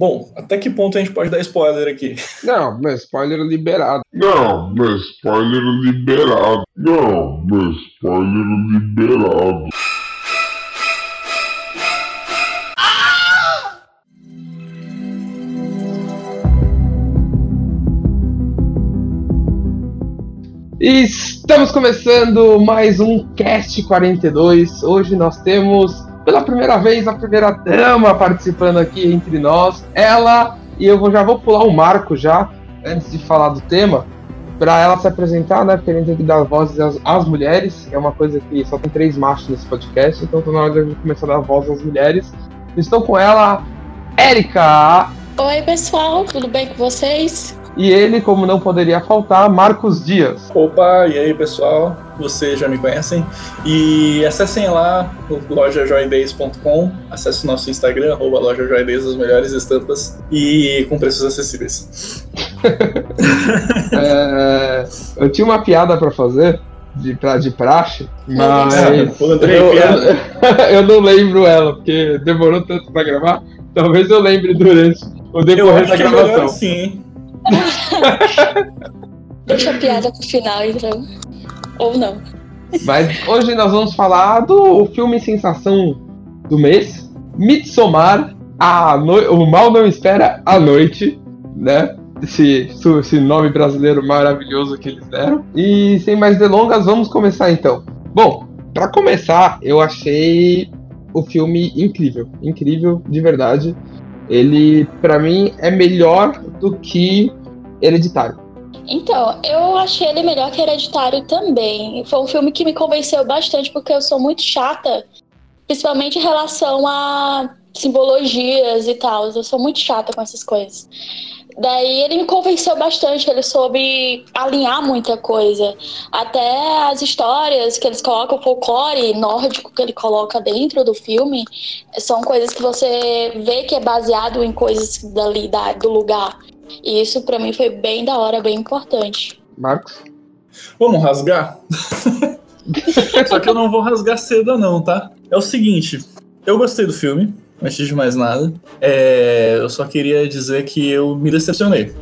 Bom, até que ponto a gente pode dar spoiler aqui? Não, mas spoiler liberado. Não, mas spoiler liberado. Não, mas spoiler liberado. Estamos começando mais um Cast 42. Hoje nós temos pela primeira vez a primeira dama participando aqui entre nós. Ela, e eu já vou pular o marco já, antes de falar do tema, para ela se apresentar, né? Porque a gente tem que dar vozes às, às, mulheres. É uma coisa que só tem três machos nesse podcast, então tô na hora de começar a dar voz às mulheres. Estou com ela, Érica. Oi, pessoal, tudo bem com vocês? E ele, como não poderia faltar, Marcos Dias. Opa, e aí pessoal? Vocês já me conhecem. E acessem lá lojajoidays.com, acesse nosso Instagram, arroba lojajoidays, as melhores estampas e com preços acessíveis. é, eu tinha uma piada para fazer de, pra, de praxe, mas eu, eu, eu, não lembro ela, porque demorou tanto para gravar. Talvez eu lembre durante o decorrer da gravação. sim. Deixa a piada pro final, então. Ou não. Mas hoje nós vamos falar do filme sensação do mês, Midsommar, a no... o mal não espera a noite, né? Esse, esse nome brasileiro maravilhoso que eles deram. E sem mais delongas, vamos começar então. Bom, para começar, eu achei o filme incrível, incrível de verdade. Ele, para mim, é melhor do que Hereditário. Então, eu achei ele melhor que Hereditário também. Foi um filme que me convenceu bastante, porque eu sou muito chata, principalmente em relação a simbologias e tal. Eu sou muito chata com essas coisas. Daí ele me convenceu bastante, ele soube alinhar muita coisa. Até as histórias que eles colocam, o folclore nórdico que ele coloca dentro do filme, são coisas que você vê que é baseado em coisas dali, da, do lugar. E isso para mim foi bem da hora, bem importante. Marcos? Vamos rasgar? Só que eu não vou rasgar cedo, não, tá? É o seguinte, eu gostei do filme, antes de mais nada. É, eu só queria dizer que eu me decepcionei.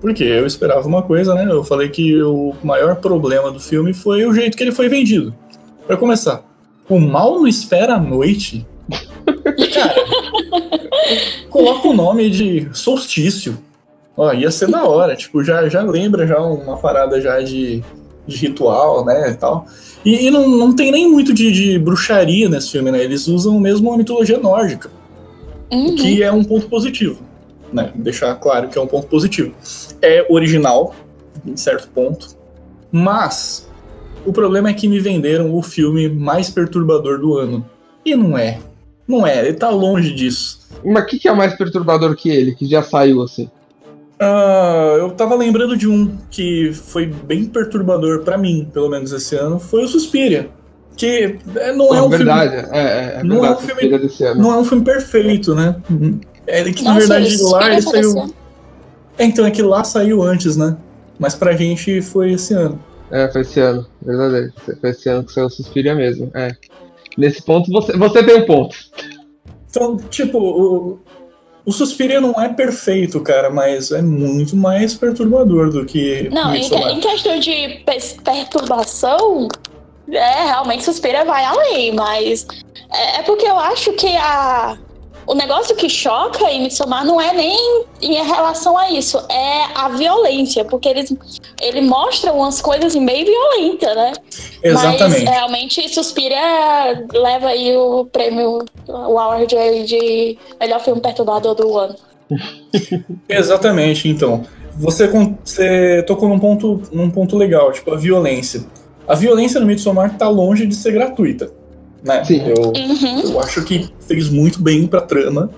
Porque eu esperava uma coisa, né? Eu falei que o maior problema do filme foi o jeito que ele foi vendido. Para começar, o mal não espera a noite. Cara, coloca o nome de solstício. Ó, ia ser da hora, tipo, já, já lembra já uma parada já de, de ritual, né, e tal. E, e não, não tem nem muito de, de, bruxaria nesse filme, né, eles usam mesmo a mitologia nórdica, uhum. que é um ponto positivo, né, deixar claro que é um ponto positivo. É original, em certo ponto, mas o problema é que me venderam o filme mais perturbador do ano. E não é. Não é, ele tá longe disso. Mas o que, que é mais perturbador que ele, que já saiu assim? Uh, eu tava lembrando de um que foi bem perturbador para mim, pelo menos esse ano, foi o Suspiria. Que é, não é, é um verdade, filme. É, é, não, é um filme não é um filme perfeito, né? É que na verdade lá ele saiu. É, então é que lá saiu antes, né? Mas pra gente foi esse ano. É, foi esse ano, verdadeiro. Foi esse ano que saiu o Suspiria mesmo. É. Nesse ponto você, você tem um ponto. Então, tipo, o, Suspiria não é perfeito, cara, mas é muito mais perturbador do que. Não, em, em, questão de perturbação, é, realmente Suspiria vai além, mas é, é porque eu acho que a, o negócio que choca em Midsommar não é nem em relação a isso, é a violência, porque eles ele mostra umas coisas meio violentas, né? Exatamente. Mas realmente Suspira leva aí o prêmio, o award de melhor filme perturbador do ano. Exatamente, então. Você, você tocou num ponto, num ponto legal, tipo, a violência. A violência no Midsommar tá longe de ser gratuita né? Sim. Eu, uhum. eu acho que fez muito bem pra trama.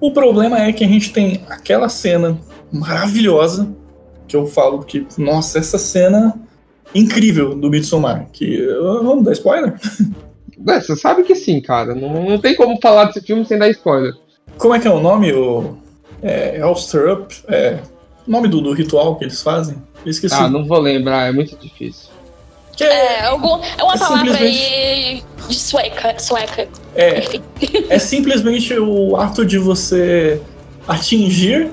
O problema é que a gente tem aquela cena maravilhosa que eu falo que, nossa, essa cena incrível do Midsommar. Que. Vamos dar spoiler? É, você sabe que sim, cara. Não, não tem como falar desse filme sem dar spoiler. Como é que é o nome? O. É. Elstrup? É. O nome do, do ritual que eles fazem? Eu esqueci. Ah, não vou lembrar, é muito difícil. Que é, é, algum, é uma é palavra aí de sueca. sueca. É, é simplesmente o ato de você atingir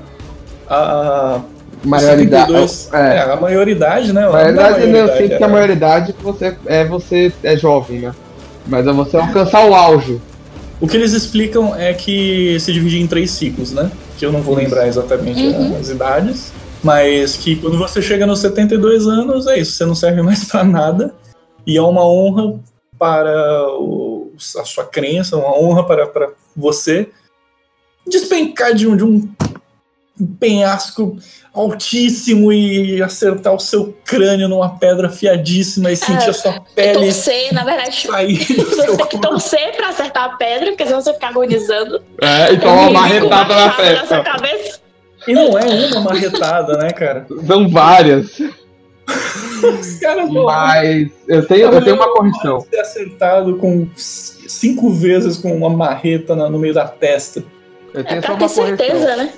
a Maioridade. 72 É. é, a maioridade, né? Verdade, não, eu maioridade, sinto que a é- maioridade você, é você é jovem, né? Mas é você alcançar o auge. O que eles explicam é que se divide em três ciclos, né? Que eu não vou Isso. lembrar exatamente Uhum. as idades. Mas que quando você chega nos 72 anos, é isso, você não serve mais pra nada. E é uma honra para o- a sua crença, uma honra para, para você despencar de um, de um penhasco altíssimo e acertar o seu crânio numa pedra afiadíssima e sentir a sua pele torcer, na verdade, sair você tem que torcer pra acertar a pedra, porque senão você fica agonizando. É, e toma uma marretada na na cabeça. E não é uma marretada, né, cara? São várias. Os caras vão Mas eu tenho, eu tenho uma correção. ser acertado com cinco vezes com uma marreta no meio da testa. Eu É tenho só pra uma ter correção. certeza, né?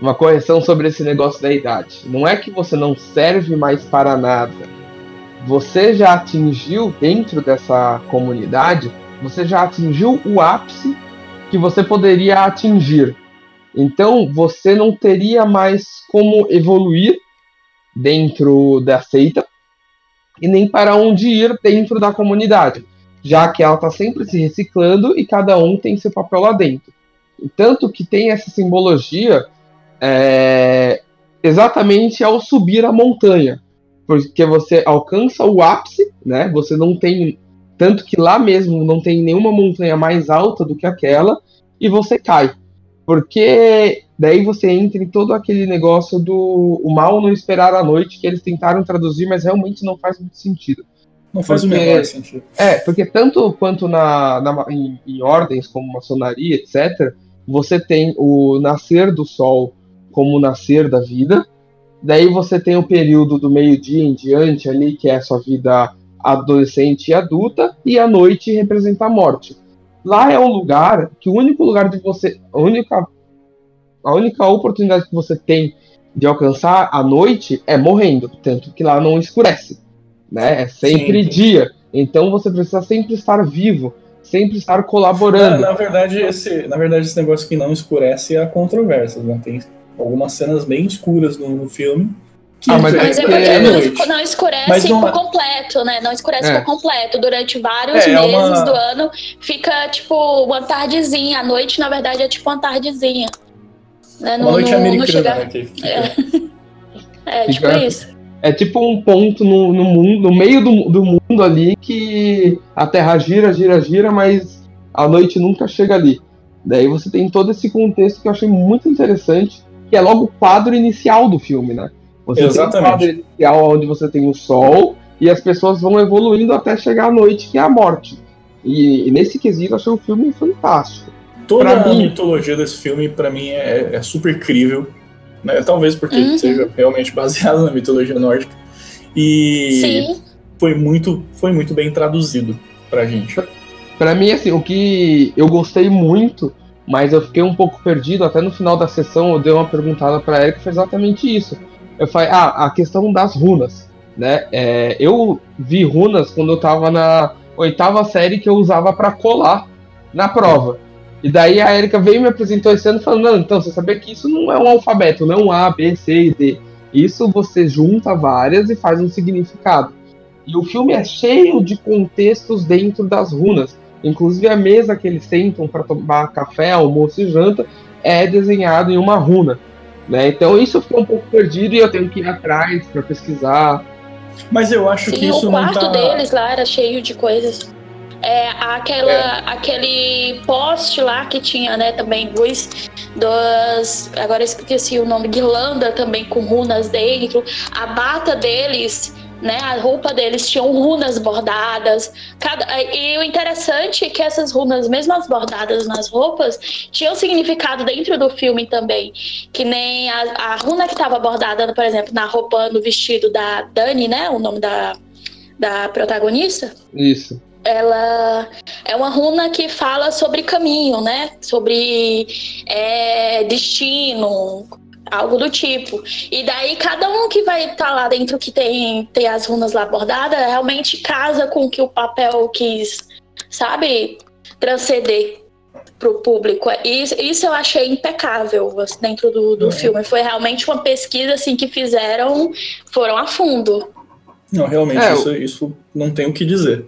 Uma correção sobre esse negócio da idade. Não é que você não serve mais para nada. Você já atingiu dentro dessa comunidade, você já atingiu o ápice que você poderia atingir. Então você não teria mais como evoluir dentro da seita e nem para onde ir dentro da comunidade, já que ela está sempre se reciclando e cada um tem seu papel lá dentro. Tanto que tem essa simbologia é, exatamente ao subir a montanha, porque você alcança o ápice, né? Você não tem tanto que lá mesmo não tem nenhuma montanha mais alta do que aquela e você cai, porque daí você entra em todo aquele negócio do o mal não esperar a noite que eles tentaram traduzir, mas realmente não faz muito sentido. Não faz Porque- o menor sentido. É, porque tanto quanto na, na- em, em ordens como maçonaria, etc., você tem o nascer do sol como o nascer da vida. Daí você tem o período do meio-dia em diante ali, que é a sua vida adolescente e adulta, e a noite representa a morte. Lá é um lugar que o único lugar de você. A única, a única oportunidade que você tem de alcançar a noite é morrendo. Tanto que lá não escurece. Né? É sempre Sim. dia. Então você precisa sempre estar vivo, sempre estar Na, colaborando. na verdade, esse, na verdade, esse negócio que não escurece é a controvérsia. Né? Tem algumas cenas bem escuras no, no filme. Que Ah, mas é Mas é porque porque é não, noite. não escurece Mas não por é- completo, né? Não escurece É. por completo. Durante vários É, é meses uma- do ano fica tipo uma tardezinha. A noite, na verdade, é tipo uma tardezinha. Né? Uma noite não americana, chega- né? Que fica- É, tipo isso. É tipo um ponto no, no mundo, no meio do, do mundo ali que a Terra gira, gira, gira, mas a noite nunca chega ali. Daí você tem todo esse contexto que eu achei muito interessante, que é logo o quadro inicial do filme, né? Você Exatamente. tem um quadro inicial onde você tem o sol e as pessoas vão evoluindo até chegar à noite, que é a morte. E, e nesse quesito eu achei o filme fantástico. Toda Pra a mim- mitologia desse filme, pra mim, é, é super crível. Né? Talvez porque Uhum. seja realmente baseado na mitologia nórdica. E Sim. foi muito, foi muito bem traduzido pra gente. Pra mim, assim, o que eu gostei muito, mas eu fiquei um pouco perdido, até no final da sessão eu dei uma perguntada pra Erika, foi exatamente isso. Eu falei, ah, a questão das runas, né? É, eu vi runas quando eu tava na oitava série que eu usava pra colar na prova. E daí a Erika veio e me apresentou esse ano falando, não, então, você sabia que isso não é um alfabeto, não é um A, B, C e D. Isso você junta várias e faz um significado. E o filme é cheio de contextos dentro das runas. Inclusive a mesa que eles sentam para tomar café, almoço e janta é desenhado em uma runa. Né? Então isso fiquei um pouco perdido e eu tenho que ir atrás para pesquisar. Mas eu acho que Sim, isso o não quarto tá. deles lá era cheio de coisas. É, aquela, aquele poste lá que tinha, né, também luz das. Agora eu esqueci o nome, guirlanda também com runas dentro. A bata deles, né, a roupa deles tinham runas bordadas. Cada, e o interessante é que essas runas, mesmo as bordadas nas roupas, tinham significado dentro do filme também. Que nem a, a runa que estava bordada, por exemplo, na roupa, no vestido da Dani, né, o nome da, da protagonista Isso. ela é uma runa que fala sobre caminho, né? Sobre é, destino, algo do tipo. E daí cada um que vai estar lá dentro que tem, tem as runas lá bordadas realmente casa com o que o papel quis, sabe, transcender. pro público. Isso, isso eu achei impecável assim, dentro do, do filme. Foi realmente uma pesquisa assim que fizeram, foram a fundo. Não, realmente, é, isso, isso não tem o que dizer.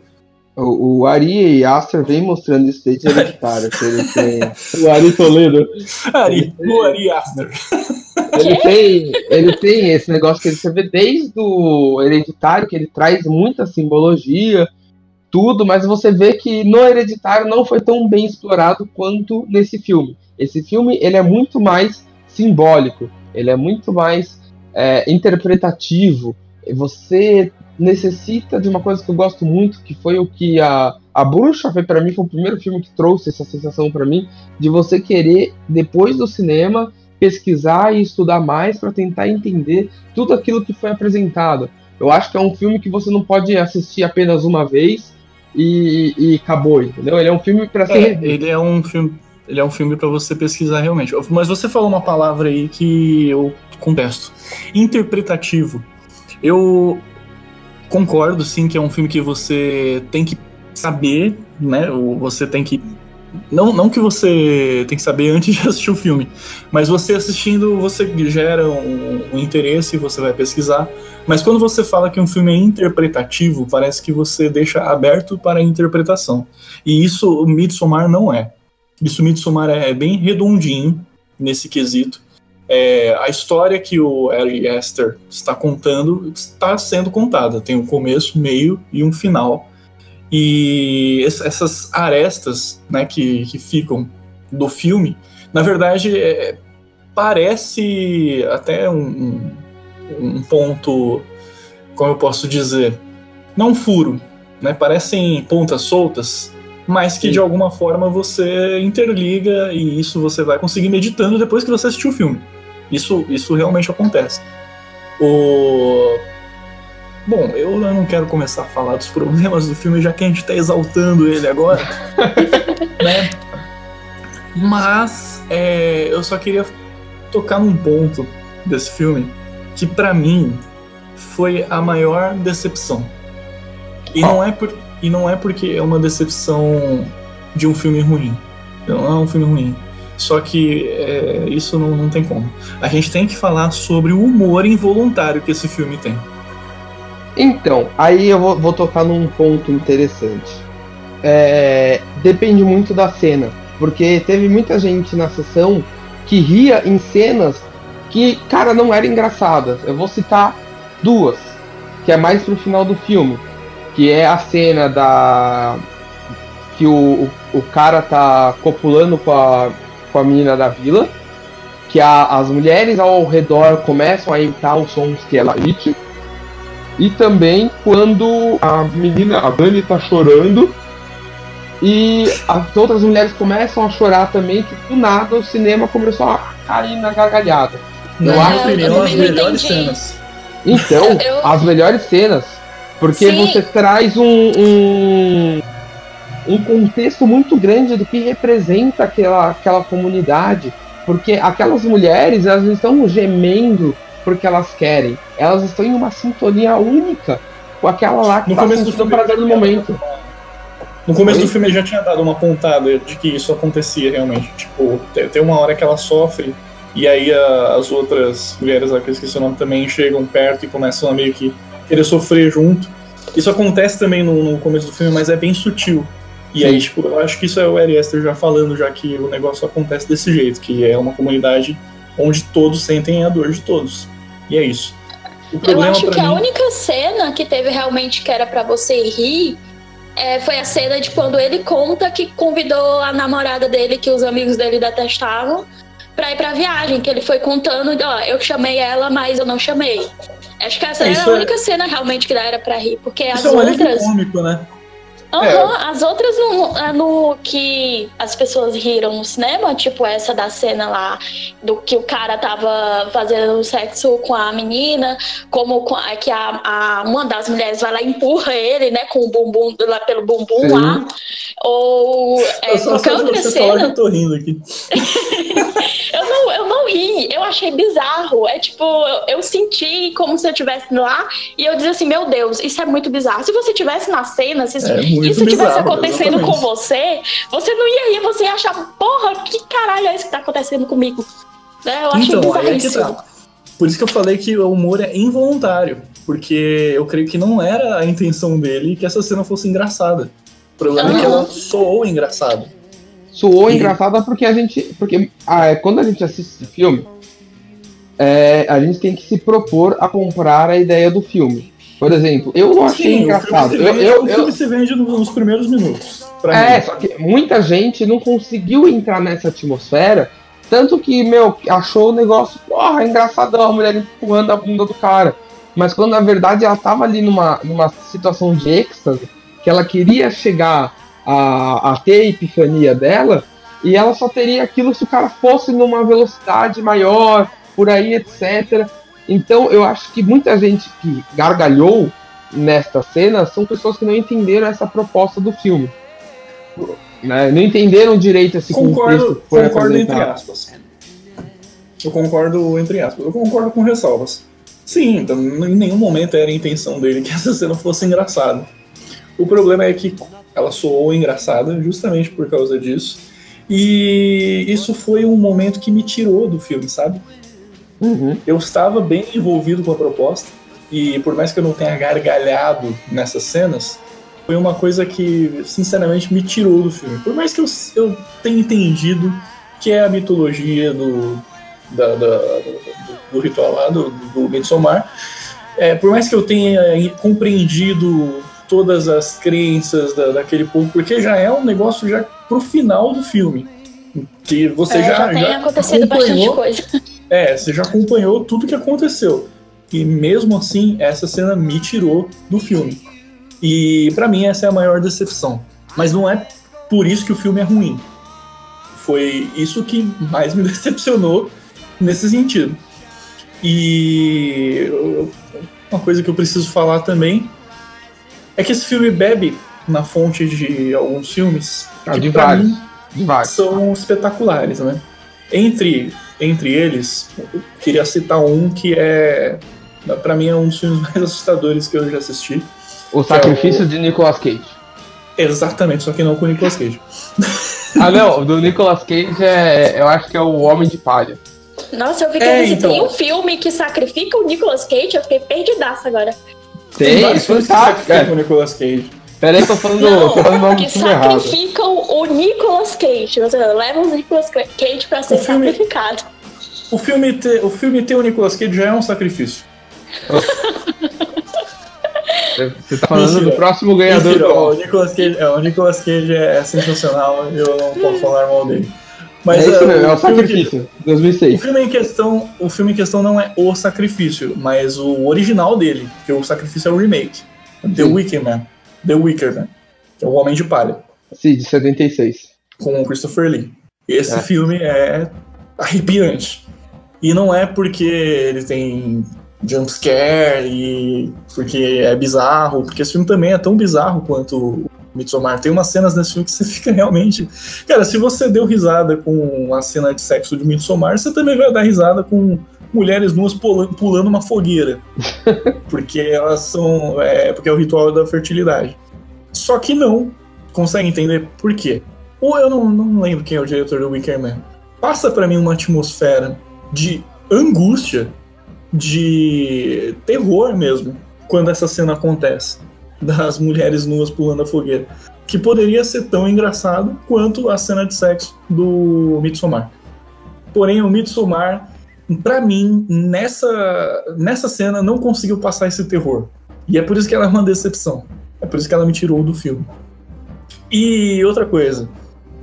O, o Ari Aster vem mostrando isso desde hereditário. que ele tem... o Ari Toledo. Ari, o Ari Aster. Ele tem, ele tem esse negócio que você vê desde o hereditário, que ele traz muita simbologia, tudo, mas você vê que no Hereditário não foi tão bem explorado quanto nesse filme. Esse filme ele é muito mais simbólico, ele é muito mais é, interpretativo. Você necessita de uma coisa que eu gosto muito, que foi o que a, a Bruxa foi para mim, foi o primeiro filme que trouxe essa sensação para mim, de você querer, depois do cinema, pesquisar e estudar mais para tentar entender tudo aquilo que foi apresentado. Eu acho que é um filme que você não pode assistir apenas uma vez e, e acabou, entendeu? Ele é um filme para ser. É, ele é um filme. Ele é um filme para você pesquisar realmente. Mas você falou uma palavra aí que eu contesto. Interpretativo. Eu concordo, sim, que é um filme que você tem que saber, né? Você tem que não, não que você tem que saber antes de assistir o filme, mas você assistindo, você gera um, um interesse, você vai pesquisar. Mas quando você fala que um filme é interpretativo, parece que você deixa aberto para a interpretação. E isso o Midsommar não é. Isso o Midsommar é bem redondinho nesse quesito. É, a história que o Ari Aster está contando está sendo contada. Tem um começo, meio e um final e essas arestas né, que, que ficam do filme, na verdade, é, parece até um, um ponto, como eu posso dizer, não furo, né? Parecem pontas soltas, mas que Sim. de alguma forma você interliga e isso você vai conseguir meditando depois que você assistiu o filme. Isso, isso realmente acontece. O Bom, eu não quero começar a falar dos problemas do filme, já que a gente tá exaltando ele agora. né? Mas é, eu só queria tocar num ponto desse filme que para mim foi a maior decepção. E não, é por, e não é porque é uma decepção de um filme ruim. Não é um filme ruim. Só que é, isso não, não tem como. A gente tem que falar sobre o humor involuntário que esse filme tem. Então, aí eu vou, vou tocar num ponto interessante. É, depende muito da cena, porque teve muita gente na sessão que ria em cenas que, cara, não eram engraçadas. Eu vou citar duas, que é mais pro final do filme, que é a cena da que o, o, cara tá copulando com a, com a menina da vila, que a, as mulheres ao redor começam a imitar os sons que ela emite e também quando a menina, a Dani, tá chorando e as outras mulheres começam a chorar também, que do nada o cinema começou a cair na gargalhada. Na minha acho opinião, as melhores cenas. Então, eu... as melhores cenas. Porque Sim. você traz um, um, um contexto muito grande do que representa aquela, aquela comunidade. Porque aquelas mulheres, elas estão gemendo porque elas querem. Elas estão em uma sintonia única com aquela lá que no tá começo do filme prazer no momento. No começo do filme já tinha dado uma pontada de que isso acontecia realmente. Tipo, tem uma hora que ela sofre e aí a, as outras mulheres lá que eu esqueci o nome também chegam perto e começam a meio que querer sofrer junto. Isso acontece também no, no começo do filme, mas é bem sutil. E Sim. aí, tipo, eu acho que isso é o Ari Aster já falando, já que o negócio acontece desse jeito, que é uma comunidade onde todos sentem a dor de todos. E é isso. Eu acho que mim... a única cena que teve realmente que era para você rir é, foi a cena de quando ele conta que convidou a namorada dele, que os amigos dele detestavam, pra ir pra viagem, que ele foi contando, ó, eu chamei ela, mas eu não chamei. Acho que essa é, era a única é... cena realmente que era pra rir, porque isso as é um outras. cômico, né? Uhum, é. As outras no, é no, que as pessoas riram no cinema, tipo essa da cena lá do que o cara tava fazendo sexo com a menina, como é que a, a, uma das mulheres vai lá e empurra ele, né, com o bumbum lá pelo bumbum Sim. lá. Ou é, eu só, qualquer outra cena. Falar que eu tô rindo aqui. eu, não, eu não ri. Eu, achei bizarro. É tipo, eu, eu senti como se eu estivesse lá e eu dizia assim: Meu Deus, isso é muito bizarro. Se você estivesse na cena, se É muito isso tivesse acontecendo com você, você não ia rir, você ia achar, porra, que caralho é isso que tá acontecendo comigo? Né? Eu achei Então, é que bizarríssimo. tá. Por isso que eu falei que o humor é involuntário. Porque eu creio que não era a intenção dele que essa cena fosse engraçada. O problema é que ela soou engraçada. Soou E- engraçada porque a gente. Porque ah, quando a gente assiste esse filme, é, a gente tem que se propor a comprar a ideia do filme. Por exemplo, eu não achei Sim, engraçado. O filme, Eu, se vende, eu, o eu- filme se vende no- nos primeiros minutos. É, mim. só que muita gente não conseguiu entrar nessa atmosfera. Tanto que, meu, achou o negócio, porra, engraçadão, a mulher empurrando a bunda do cara. Mas quando na verdade ela tava ali numa, numa situação de êxtase, que ela queria chegar a, a ter a epifania dela, e ela só teria aquilo se o cara fosse numa velocidade maior, por aí, etc. Então eu acho que muita gente que gargalhou nesta cena são pessoas que não entenderam essa proposta do filme. Né? Não entenderam direito esse Concordo, foi concordo entre apresentado. aspas. Eu concordo entre aspas. Eu concordo com ressalvas. Sim, então, em nenhum momento era a intenção dele que essa cena fosse engraçada. O problema é que ela soou engraçada justamente por causa disso. E isso foi um momento que me tirou do filme, sabe? Uhum. Eu estava bem envolvido com a proposta. E por mais que eu não tenha gargalhado nessas cenas, foi uma coisa que, sinceramente, me tirou do filme. Por mais que eu, eu tenha entendido que é a mitologia do, da- da- do, do ritual lá, do, do Midsommar, é, por mais que eu tenha compreendido todas as crenças da- daquele povo, porque já é um negócio já pro final do filme. Que você É, já, já, tem já acontecido bastante acompanhou coisa. É, você já acompanhou tudo que aconteceu. E mesmo assim, essa cena me tirou do filme. E pra mim essa é a maior decepção. Mas não é por isso que o filme é ruim. Foi isso que mais me decepcionou nesse sentido. E uma coisa que eu preciso falar também é que esse filme bebe na fonte de alguns filmes Ah, que de vários. mim De vários. são espetaculares, né? Entre, entre eles, eu queria citar um que é, Pra mim, é um dos filmes mais assustadores que eu já assisti. O sacrifício de Nicolas Cage. Exatamente, só que não com o Nicolas Cage. Ah, não, o do Nicolas Cage é. Eu acho que é o Homem de Palha. Nossa, eu vi que É, então. tem um filme que sacrifica o Nicolas Cage, eu fiquei perdidaça agora. Tem, vários filmes que sacrificam É. o Nicolas Cage. Peraí, tô falando, Não, tô falando o nome que do filme errado. sacrificam o Nicolas Cage. Você leva o Nicolas Cage pra ser O filme- sacrificado. O filme, ter, o filme ter o Nicolas Cage já é um sacrifício. Você tá falando Mentira. do próximo ganhador Mentira, do o Nicolas Cage, é, o Nicolas Cage é sensacional, eu não posso falar mal dele. Mas é isso é, mesmo, é o filme que- sacrifício, O 2006. filme em questão, o filme em questão não é o sacrifício, mas o original dele, que o sacrifício é o remake. The Sim. Wicker Man. The Wicker Man. Que é o Homem de Palha, Sim, de 76. com o Christopher Lee. Esse É. filme é arrepiante. E não é porque ele tem jumpscare e porque é bizarro, porque esse filme também é tão bizarro quanto o Midsommar. Tem umas cenas nesse filme que você fica realmente. Cara, se você deu risada com a cena de sexo de Midsommar, você também vai dar risada com mulheres nuas pula- pulando uma fogueira. porque elas são. É, porque é o ritual da fertilidade. Só que não consegue entender por quê. Ou eu não, não lembro quem é o diretor do Wicker Man. Passa pra mim uma atmosfera de angústia, de terror mesmo, quando essa cena acontece. Das mulheres nuas pulando a fogueira. Que poderia ser tão engraçado quanto a cena de sexo do Midsommar. Porém, o Midsommar, pra mim, nessa, nessa cena, não conseguiu passar esse terror. E é por isso que ela é uma decepção. É por isso que ela me tirou do filme. E outra coisa,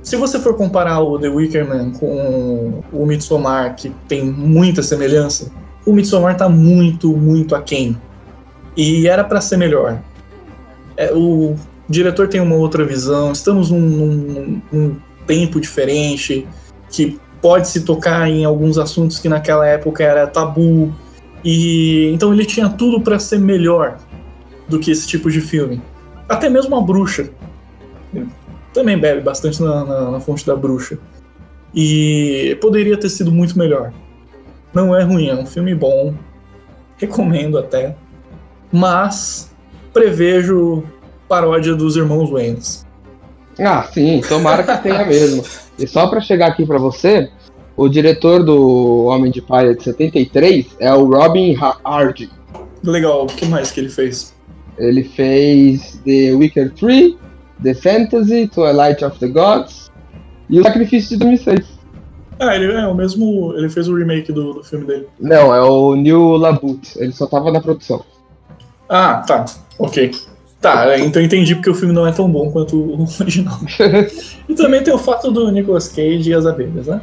se você for comparar o The Wicker Man com o Midsommar, que tem muita semelhança, o Midsommar tá muito, muito aquém. E era pra ser melhor. É, o diretor tem uma outra visão, estamos num, num- num tempo diferente, que pode se tocar em alguns assuntos que naquela época era tabu. E então ele tinha tudo pra ser melhor do que esse tipo de filme. Até mesmo a bruxa. Também bebe bastante na, na- na fonte da bruxa. E poderia ter sido muito melhor. Não é ruim, é um filme bom. Recomendo até. Mas prevejo paródia dos irmãos Waynes. Ah, sim, tomara que tenha mesmo. E só pra chegar aqui pra você, o diretor do Homem de Palha de 73 é o Robin Hardy. Legal, o que mais que ele fez? Ele fez The Wicker Tree, The Fantasy, Twilight of the Gods e O Sacrifício de 2006. Ah, ele é o mesmo. Ele fez o remake do, do filme dele. Não, é o New Labut. Ele só tava na produção. Ah, tá. Ok. Tá, então entendi porque o filme não é tão bom quanto o original. e também tem o fato do Nicolas Cage e as abelhas, né?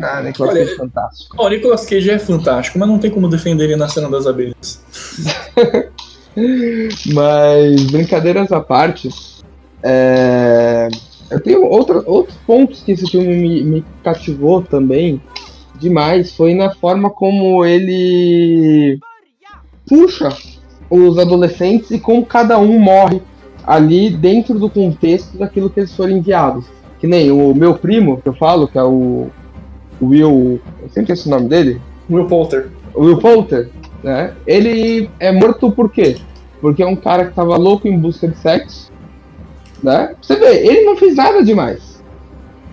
Ah, Nicolas Olha, Cage é fantástico. Ó, o Nicolas Cage é fantástico, mas não tem como defender ele na cena das abelhas. Mas, brincadeiras à parte, é, eu tenho outra, outros pontos que esse filme me, me cativou também demais. Foi na forma como ele puxa os adolescentes e como cada um morre ali dentro do contexto daquilo que eles foram enviados. Que nem o meu primo, que eu falo, que é o Will. Eu sempre o nome dele. Will Poulter. O Will Poulter, né? Ele é morto por quê? Porque é um cara que tava louco em busca de sexo, né? Você vê, ele não fez nada demais.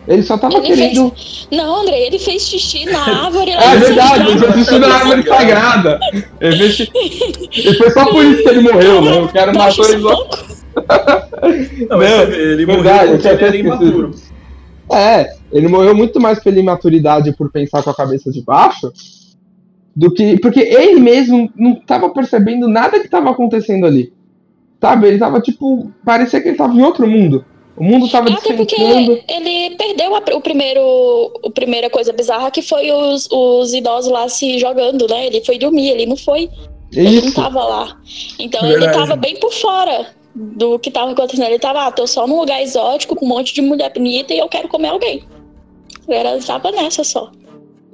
Ele só tava Ele querendo. Não, André, ele fez xixi na árvore lá É verdade, ele fez xixi na árvore sagrada. Ele fez xixi- E foi só por isso que ele morreu, né? O cara matou ele logo. Não, mas Não, ele verdade, morreu eu porque ele era imaturo. É, ele morreu muito mais pela imaturidade e por pensar com a cabeça de baixo do que. Porque ele mesmo não tava percebendo nada que tava acontecendo ali. Sabe? Ele tava tipo. Parecia que ele tava em outro mundo. O mundo tava Até porque despencando. ele perdeu a, o primeiro, o primeira coisa bizarra que foi os, os idosos lá se jogando, né? Ele foi dormir, ele não foi, ele não Isso. tava lá. Então Verdade. ele tava bem por fora do que tava acontecendo. Ele tava, ah, tô só num lugar exótico com um monte de mulher bonita e eu quero comer alguém. Ele tava nessa só.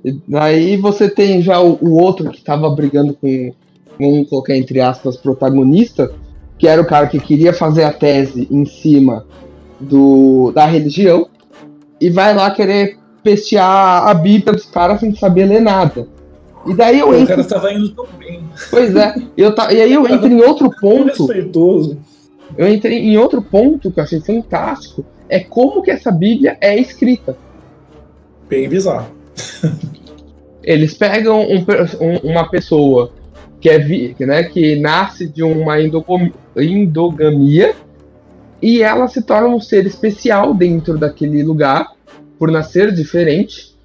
E Daí você tem já o, o outro que tava brigando com, vamos colocar entre aspas, protagonista, que era o cara que queria fazer a tese em cima do, da religião, e vai lá querer pestear a Bíblia dos caras sem saber ler nada. E daí eu O entro. cara tava indo tão bem. Pois é, eu ta, e aí eu entro em outro Tão ponto. respeitoso. Eu entrei em outro ponto que eu achei fantástico. É como que essa Bíblia é escrita. Bem bizarro. eles pegam um um- uma pessoa que é vi- que, né, que nasce de uma endogam- endogamia e ela se torna um ser especial dentro daquele lugar por nascer diferente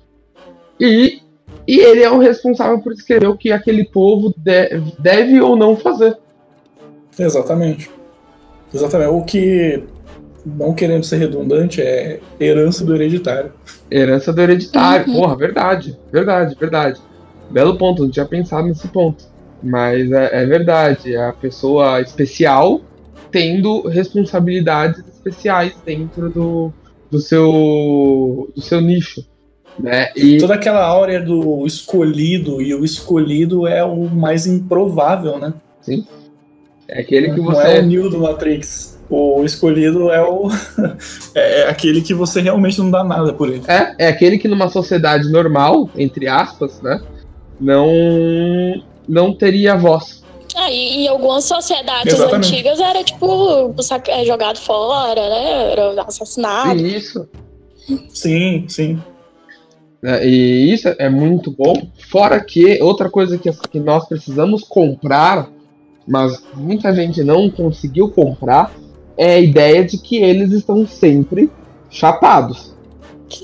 e, e ele é o responsável por escrever o que aquele povo de- deve ou não fazer. Exatamente. Exatamente. O que, não querendo ser redundante, é herança do hereditário. Herança do hereditário. Uhum. Porra, verdade. Verdade, verdade. Belo ponto, não tinha pensado nesse ponto. Mas é, é verdade. É a pessoa especial tendo responsabilidades especiais dentro do, do, seu, do seu nicho. Né? E Toda aquela áurea do escolhido, e o escolhido é o mais improvável, né? é aquele que Não é o você. Neo do Matrix. O escolhido é o. é aquele que você realmente não dá nada por ele. É, é aquele que numa sociedade normal, entre aspas, né? Não, não teria voz. Ah, e em algumas sociedades Exatamente. antigas era tipo é, jogado fora, né? Era assassinado. E isso Sim, sim. né? E isso é muito bom. Fora que outra coisa que, que nós precisamos comprar, mas muita gente não conseguiu comprar, é a ideia de que eles estão sempre chapados.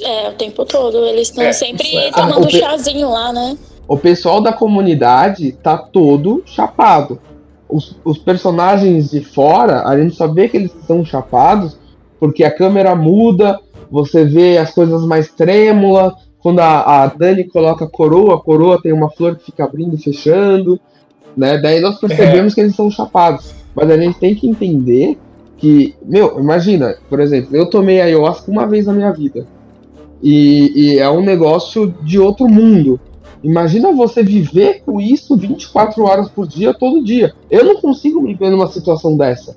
É, o tempo todo. Eles estão É, sempre é- tomando o um pe- chazinho lá, né? O pessoal da comunidade tá todo chapado. Os, os personagens de fora, a gente só vê que eles estão chapados porque a câmera muda, você vê as coisas mais trêmulas. Quando a, a Dani coloca a coroa, a coroa tem uma flor que fica abrindo e fechando. Né? Daí nós percebemos que eles estão chapados. Mas a gente tem que entender que, meu, imagina, por exemplo, eu tomei ayahuasca uma vez na minha vida. E, e é um negócio de outro mundo. Imagina você viver com isso 24 horas por dia, todo dia. Eu não consigo me ver numa situação dessa.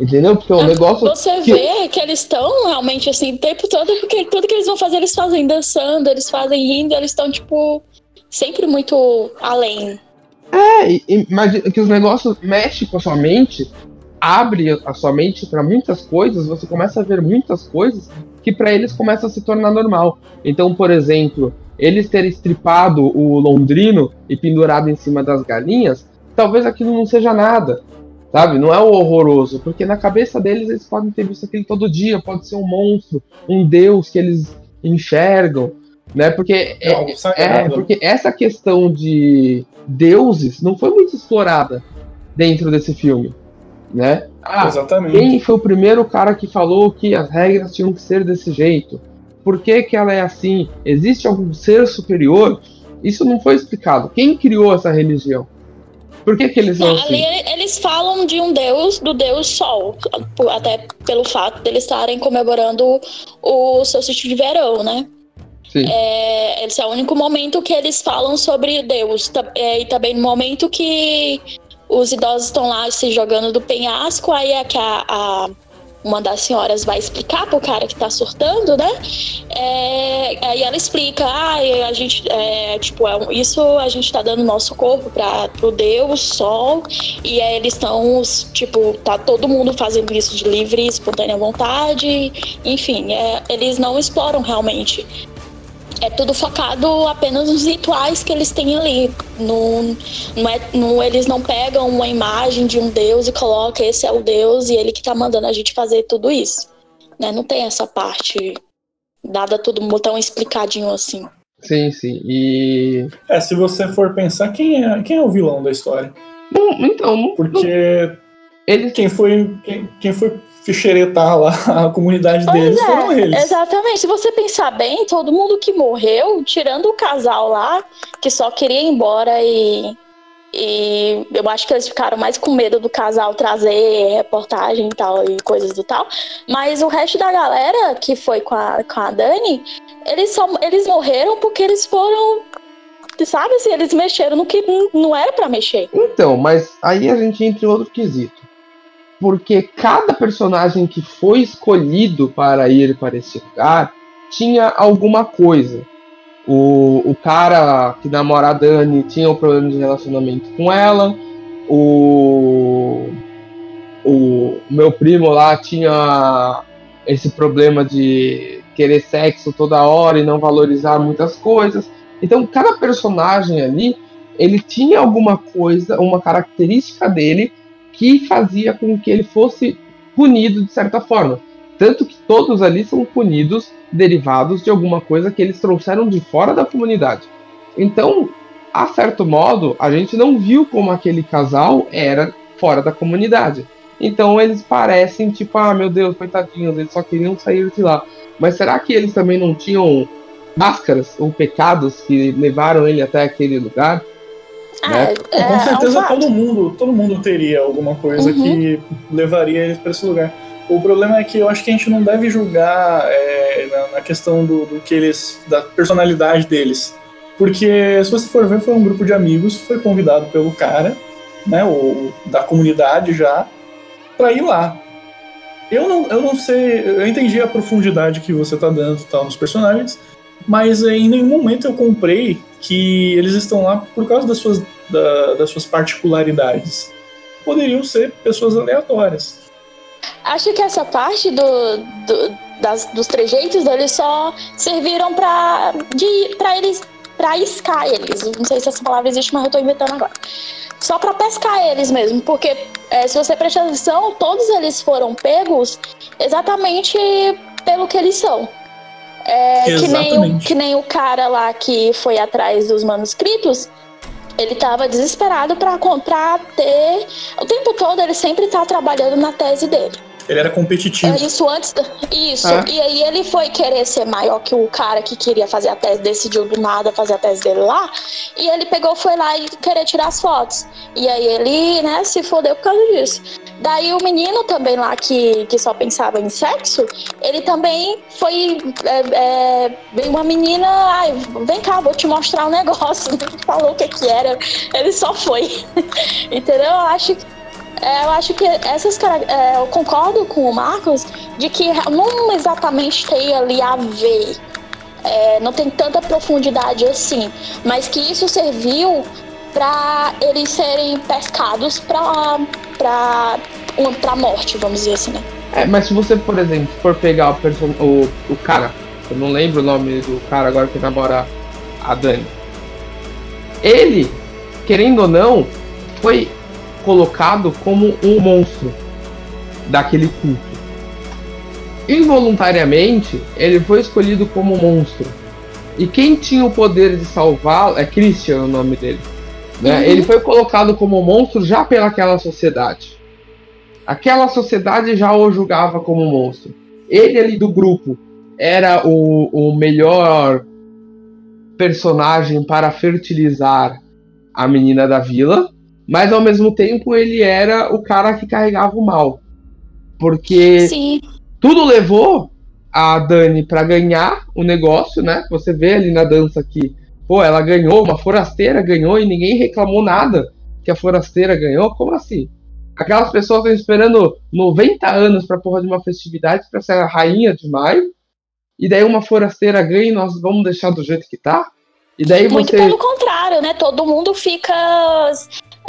Entendeu? Porque é um Ah, negócio. Você que- vê que eles estão realmente assim o tempo todo, porque tudo que eles vão fazer, eles fazem dançando, eles fazem rindo, eles estão, tipo, sempre muito além. É, imagina que os negócios mexem com a sua mente, abre a sua mente para muitas coisas, você começa a ver muitas coisas que para eles começa a se tornar normal. Então, por exemplo, eles terem estripado o londrino e pendurado em cima das galinhas, talvez aquilo não seja nada. Sabe? Não é o horroroso, porque na cabeça deles eles podem ter visto aquilo todo dia, pode ser um monstro, um deus que eles enxergam, né? Porque é, é, é porque essa questão de deuses não foi muito explorada dentro desse filme, né? Ah, Exatamente. Quem foi o primeiro cara que falou que as regras tinham que ser desse jeito? Por que, que ela é assim? Existe algum ser superior? Isso não foi explicado. Quem criou essa religião? Por que, que eles são assim? Ali eles falam de um deus, do deus Sol, até pelo fato de eles estarem comemorando o solstício de verão, né? Sim. É, esse é o único momento que eles falam sobre Deus. É, e também no momento que os idosos estão lá se jogando do penhasco, aí é que a, a uma das senhoras vai explicar pro cara que tá surtando, né? É, aí ela explica, ah, a gente, é, tipo, é, isso a gente tá dando nosso corpo para pro Deus, Sol, e aí eles estão, tipo, tá todo mundo fazendo isso de livre, espontânea vontade, enfim, é, eles não exploram realmente é tudo focado apenas nos rituais que eles têm ali. No, não é, no, eles não pegam uma imagem de um deus e colocam esse é o deus e ele que tá mandando a gente fazer tudo isso. Né? Não tem essa parte dada tudo tão explicadinho assim. Sim, sim. E. É, se você for pensar, quem é, quem é o vilão da história? Não, então, não, Porque. Não. Ele... Quem foi. Quem, quem foi ficheretar lá a comunidade pois deles é, foram eles. Exatamente. Se você pensar bem, todo mundo que morreu, tirando o casal lá, que só queria ir embora e. E eu acho que eles ficaram mais com medo do casal trazer reportagem e tal, e coisas do tal. Mas o resto da galera que foi com a, com a Dani, eles, só, eles morreram porque eles foram sabe assim, eles mexeram no que não era para mexer. Então, mas aí a gente entra em outro quesito porque cada personagem que foi escolhido para ir para esse lugar tinha alguma coisa. O, o cara que namora a Dani tinha um problema de relacionamento com ela. O, o meu primo lá tinha esse problema de querer sexo toda hora e não valorizar muitas coisas. Então, cada personagem ali, ele tinha alguma coisa, uma característica dele que fazia com que ele fosse punido de certa forma. Tanto que todos ali são punidos derivados de alguma coisa que eles trouxeram de fora da comunidade. Então, a certo modo, a gente não viu como aquele casal era fora da comunidade. Então eles parecem tipo, ah, meu Deus, coitadinhos, eles só queriam sair de lá. Mas será que eles também não tinham máscaras ou pecados que levaram ele até aquele lugar? Né? É, com certeza é um todo mundo, todo mundo teria alguma coisa uhum. que levaria eles para esse lugar. O problema é que eu acho que a gente não deve julgar é, na, na, questão do, do, que eles. da personalidade deles. Porque se você for ver, foi um grupo de amigos, foi convidado pelo cara, né? Ou da comunidade já, para ir lá. Eu não, eu não sei, eu entendi a profundidade que você tá dando tal, nos personagens, mas em nenhum momento eu comprei que eles estão lá por causa das suas, da, das suas particularidades. Poderiam ser pessoas aleatórias. Acho que essa parte do, do das, dos trejeitos deles só serviram para eles para iscar eles. Não sei se essa palavra existe, mas eu tô inventando agora. Só para pescar eles mesmo, porque é, se você prestar atenção, todos eles foram pegos exatamente pelo que eles são. É, que, nem o, que nem o cara lá que foi atrás dos manuscritos, ele estava desesperado para comprar, ter. O tempo todo ele sempre está trabalhando na tese dele. Ele era competitivo. É isso antes. Isso. É. E aí ele foi querer ser maior que o cara que queria fazer a tese, decidiu do nada fazer a tese dele lá. E ele pegou, foi lá e querer tirar as fotos. E aí ele, né, se fodeu por causa disso. Daí o menino também lá que, que só pensava em sexo, ele também foi. É, é, veio uma menina, ai, vem cá, vou te mostrar um negócio. Falou o que que era. Ele só foi. Entendeu? Eu acho que é, eu acho que essas é, eu concordo com o Marcos de que não exatamente tem ali a ver é, não tem tanta profundidade assim, mas que isso serviu para eles serem pescados para para para morte, vamos dizer assim, né? É, mas se você, por exemplo, for pegar o, person... o, o cara, eu não lembro o nome do cara agora que namora a Dani. Ele, querendo ou não, foi colocado como um monstro daquele culto. Involuntariamente, ele foi escolhido como monstro. E quem tinha o poder de salvá-lo é Christian, o nome dele. Né? Uhum. Ele foi colocado como monstro já pelaquela sociedade. Aquela sociedade já o julgava como monstro. Ele ali do grupo era o, o melhor personagem para fertilizar a menina da vila, mas ao mesmo tempo ele era o cara que carregava o mal. Porque Sim. tudo levou a Dani para ganhar o negócio, né? Você vê ali na dança que, pô, ela ganhou, uma forasteira ganhou e ninguém reclamou nada que a forasteira ganhou. Como assim? Aquelas pessoas estão esperando 90 anos pra porra de uma festividade para ser a rainha de maio e daí uma forasteira ganha e nós vamos deixar do jeito que tá? E daí Muito você... pelo contrário, né? Todo mundo fica.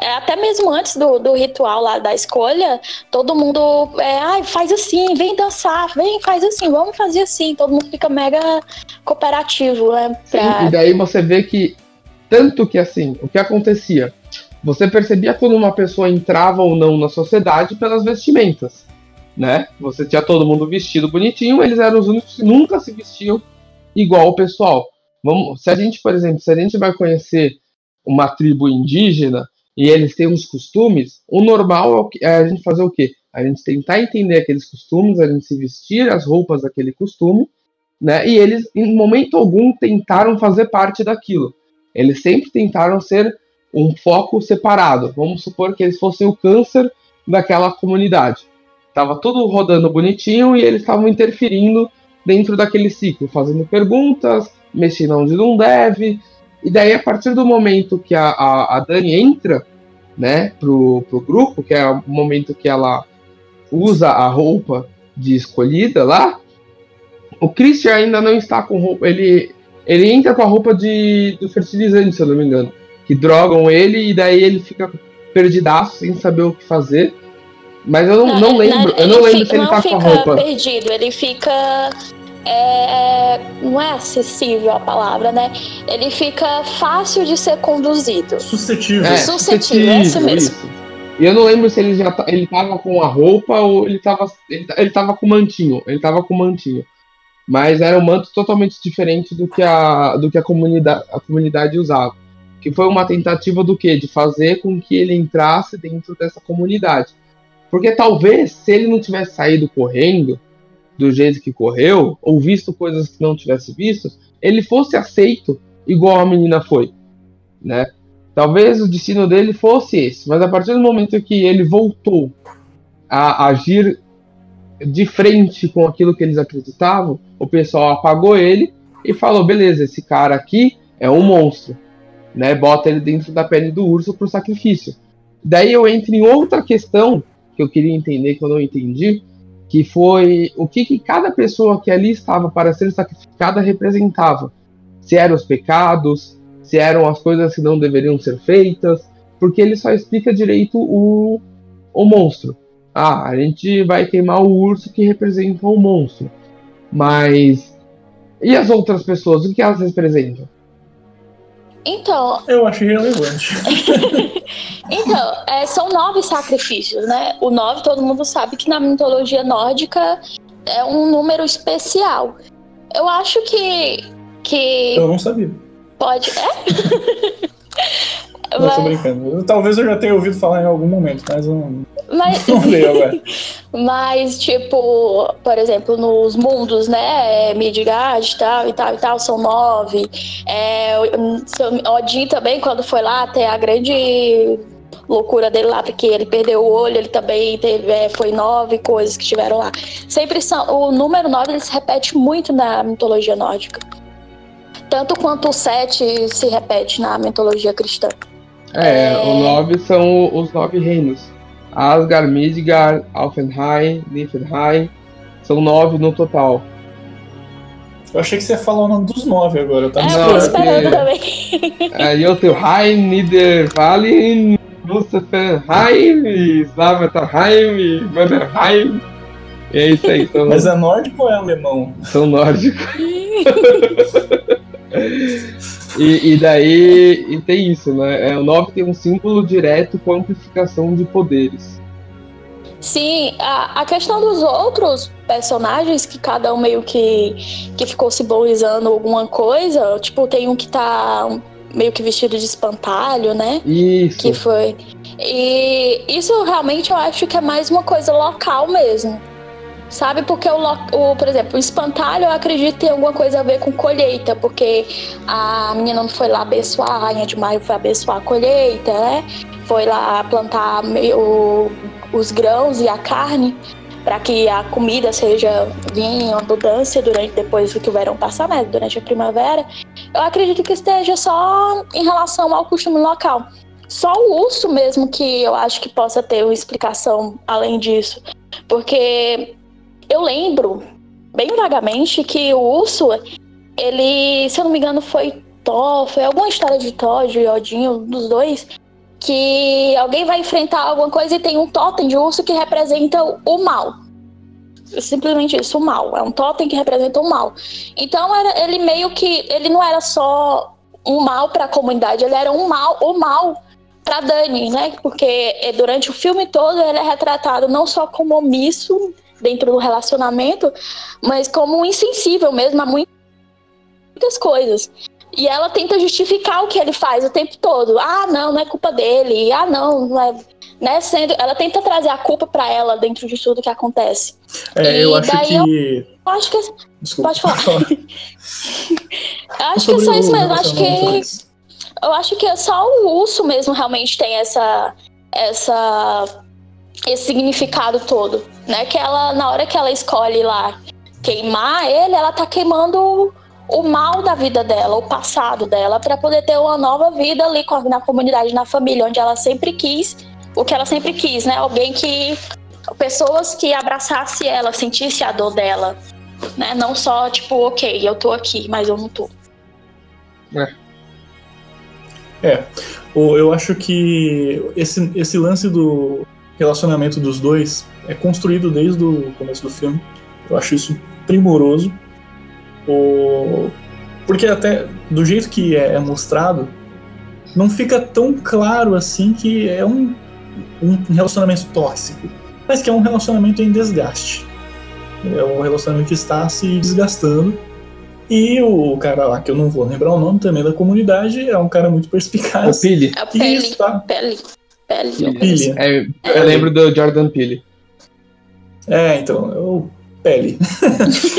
É, até mesmo antes do, do ritual lá da escolha, todo mundo é, ah, faz assim, vem dançar, vem, faz assim, vamos fazer assim. Todo mundo fica mega cooperativo, né? Pra... Sim, e daí você vê que, tanto que assim, o que acontecia? Você percebia quando uma pessoa entrava ou não na sociedade pelas vestimentas né? Você tinha todo mundo vestido bonitinho, eles eram os únicos que nunca se vestiam igual o pessoal. Vamos, se a gente, por exemplo, se a gente vai conhecer uma tribo indígena e eles têm uns costumes, o normal é, é a gente fazer o quê? A gente tentar entender aqueles costumes, a gente se vestir as roupas daquele costume, né? E eles, em momento algum, tentaram fazer parte daquilo. Eles sempre tentaram ser um foco separado. Vamos supor que eles fossem o câncer daquela comunidade. Tava tudo rodando bonitinho e eles estavam interferindo dentro daquele ciclo, fazendo perguntas, mexendo onde não deve. E daí, a partir do momento que a, a, a Dani entra né, pro, pro grupo, que é o momento que ela usa a roupa de escolhida lá, o Christian ainda não está com roupa. Ele, ele entra com a roupa de, do fertilizante, se eu não me engano. Que drogam ele e daí ele fica perdidaço, sem saber o que fazer. Mas eu não, não, não lembro. eu não lembro fica, se ele tá com a roupa. perdido, ele fica. É, não é acessível a palavra, né? Ele fica fácil de ser conduzido. Suscetível. É, suscetível, é isso mesmo. Isso. E eu não lembro se ele já ele tava com a roupa ou ele tava, ele, ele tava com mantinho. Ele tava com mantinho. Mas era um manto totalmente diferente do que a, do que a, comunidade, a comunidade usava. Que foi uma tentativa do quê? De fazer com que ele entrasse dentro dessa comunidade. Porque talvez, se ele não tivesse saído correndo do jeito que correu, ou visto coisas que não tivesse visto, ele fosse aceito igual a menina foi, né? Talvez o destino dele fosse esse, mas a partir do momento que ele voltou a agir de frente com aquilo que eles acreditavam, o pessoal apagou ele e falou: beleza, esse cara aqui é um monstro, né? Bota ele dentro da pele do urso para o sacrifício. Daí eu entro em outra questão que eu queria entender que eu não entendi, que foi o que, que cada pessoa que ali estava para ser sacrificada representava. Se eram os pecados, se eram as coisas que não deveriam ser feitas, porque ele só explica direito o, o monstro. Ah, a gente vai queimar o urso que representa o monstro. Mas. E as outras pessoas? O que elas representam? Então. Eu acho irrelevante. então, é, são nove sacrifícios, né? O nove, todo mundo sabe que na mitologia nórdica é um número especial. Eu acho que. que eu não sabia. Pode. É? Não, mas... tô brincando. Talvez eu já tenha ouvido falar em algum momento, mas eu não, mas... não leio agora. Mas, tipo, por exemplo, nos mundos, né? Midgard e tal e tal e tal, são nove. É, Odin também, quando foi lá, tem a grande loucura dele lá, porque ele perdeu o olho, ele também teve, é, foi nove coisas que tiveram lá. Sempre são. O número nove ele se repete muito na mitologia nórdica. Tanto quanto o sete se repete na mitologia cristã. É, é... o nove são os nove reinos. Asgard, Midgard, Alfenheim, Niflheim. São nove no total. Eu achei que você ia falar o nome dos nove agora, eu tava É, Não, eu tô esperando. é esperando que- também. Aí eu tenho Heim, Niederwallen, Lucifer, Heim, Slavatarheim, Mannerheim. E é isso aí, são, Mas é nórdico ou é alemão? são nórdicos. E, e daí e tem isso, né? É, o 9 tem um símbolo direto com amplificação de poderes. Sim, a, a questão dos outros personagens, que cada um meio que, que ficou simbolizando alguma coisa, tipo, tem um que tá meio que vestido de espantalho, né? Isso. Que foi. E isso realmente eu acho que é mais uma coisa local mesmo. Sabe? Porque o, o por exemplo, o espantalho eu acredito tem alguma coisa a ver com colheita, porque a menina não foi lá abençoar, a rainha de maio foi abençoar a colheita, né? Foi lá plantar o- os grãos e a carne para que a comida seja em abundância durante depois que o verão passar, né? Durante a primavera. Eu acredito que esteja só em relação ao costume local. Só o urso mesmo que eu acho que possa ter uma explicação além disso. Porque eu lembro, bem vagamente, que o urso, ele, se eu não me engano, foi Thor, foi alguma história de Thor, de Odinho, dos dois, que alguém vai enfrentar alguma coisa e tem um totem de urso que representa o mal. Simplesmente isso, o mal. É um totem que representa o mal. Então era, ele meio que. Ele não era só um mal para a comunidade, ele era um mal, o mal para Dani, né? Porque eh, durante o filme todo ele é retratado não só como omisso dentro do relacionamento, mas como insensível mesmo a muitas coisas. E ela tenta justificar o que ele faz o tempo todo. Ah, não, não é culpa dele. Ah, não, não é. Né? Sendo, ela tenta trazer a culpa para ela dentro de tudo que acontece. É, eu E acho daí que. Eu acho que Desculpa. Pode falar. eu acho que é Sobre só isso mesmo. Acho que eu acho que só o urso mesmo realmente tem essa essa esse significado todo, né? Que ela na hora que ela escolhe lá queimar ele, ela tá queimando o mal da vida dela, o passado dela, para poder ter uma nova vida ali na comunidade, na família, onde ela sempre quis, o que ela sempre quis, né? Alguém que pessoas que abraçasse ela, sentisse a dor dela, né? Não só tipo, ok, eu tô aqui, mas eu não tô. É, o- eu acho que esse, esse lance do relacionamento dos dois é construído desde o começo do filme. Eu acho isso primoroso. O, porque até do jeito que é mostrado, não fica tão claro assim que é um, um relacionamento tóxico, mas que é um relacionamento em desgaste. É um relacionamento que está se desgastando. E o cara lá, que eu não vou lembrar o nome também da comunidade, é um cara muito O perspicaz. Pili. É o E pele, isso, tá? Pele. Pilha. É, eu lembro do Jordan Peele. É, então, é o pele.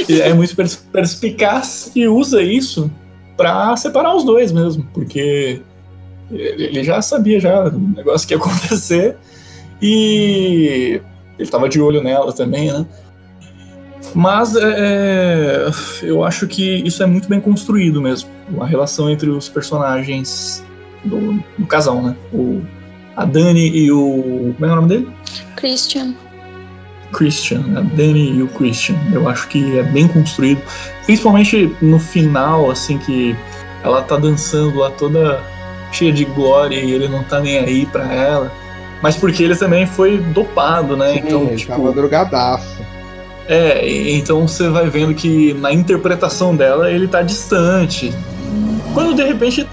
Ele é muito pers- perspicaz e usa isso pra separar os dois mesmo, porque ele ele já sabia já o negócio que ia acontecer e ele tava de olho nela também, né? Mas é, eu acho que isso é muito bem construído mesmo. A relação entre os personagens do, do casal, né? O, a Dani e o. Como é o nome dele? Christian. Christian, a Dani e o Christian. Eu acho que é bem construído. Principalmente no final, assim, que ela tá dançando lá toda cheia de glória e ele não tá nem aí pra ela. Mas porque ele também foi dopado, né? então, ele tipo. tava drogadaço. É, então você vai vendo que na interpretação dela ele tá distante. Quando de repente,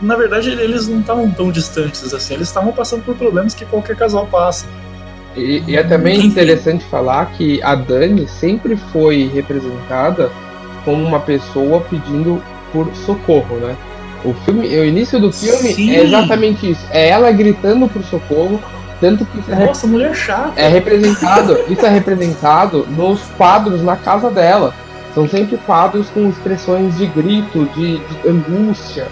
na verdade, eles não estavam tão distantes assim, eles estavam passando por problemas que qualquer casal passa. E, e é também interessante falar que a Dani sempre foi representada como uma pessoa pedindo por socorro, né? O filme, o início do filme Sim. é exatamente isso. É ela gritando por socorro, tanto que isso é, Nossa, mulher chata. é representado, isso é representado nos quadros na casa dela. São sempre quadros com expressões de grito, de, de angústia,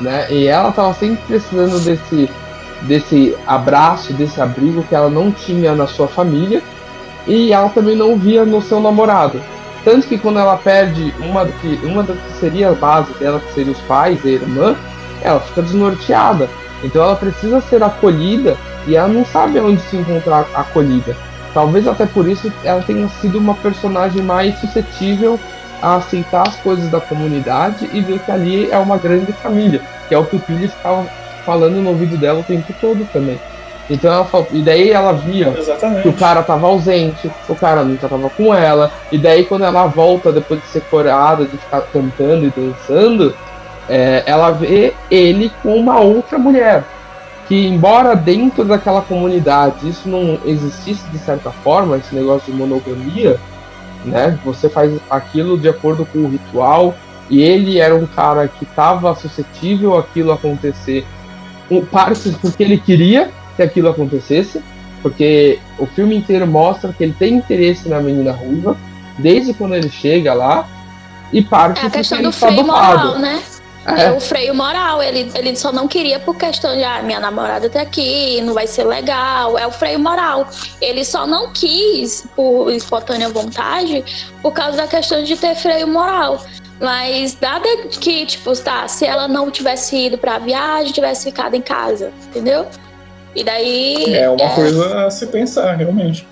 né? E ela tava sempre precisando desse desse abraço, desse abrigo que ela não tinha na sua família e ela também não via no seu namorado. Tanto que quando ela perde uma que uma das que seria a base dela, que seria os pais e a irmã, ela fica desnorteada. Então ela precisa ser acolhida e ela não sabe onde se encontrar acolhida. Talvez até por isso ela tenha sido uma personagem mais suscetível a aceitar as coisas da comunidade e ver que ali é uma grande família, que é o que o Billy ficava falando no ouvido dela o tempo todo também. Então ela falou, e daí ela via Exatamente. que o cara tava ausente, o cara nunca tava com ela, e daí quando ela volta depois de ser corada, de ficar cantando e dançando, é, ela vê ele com uma outra mulher. Que embora dentro daquela comunidade isso não existisse de certa forma, esse negócio de monogamia, né? Você faz aquilo de acordo com o ritual, e ele era um cara que estava suscetível àquilo acontecer, um, parte porque ele queria que aquilo acontecesse, porque o filme inteiro mostra que ele tem interesse na menina ruiva, desde quando ele chega lá, e parte É a porque questão ele do está freio dopado. moral, né? É. É, o freio moral. Ele, ele só não queria por questão de, ah, minha namorada tá aqui, não vai ser legal. É o freio moral. Ele só não quis, por espontânea vontade, por causa da questão de ter freio moral. Mas nada que, tipo, tá, se ela não tivesse ido pra viagem, tivesse ficado em casa, entendeu? E daí. É uma coisa a se pensar, realmente.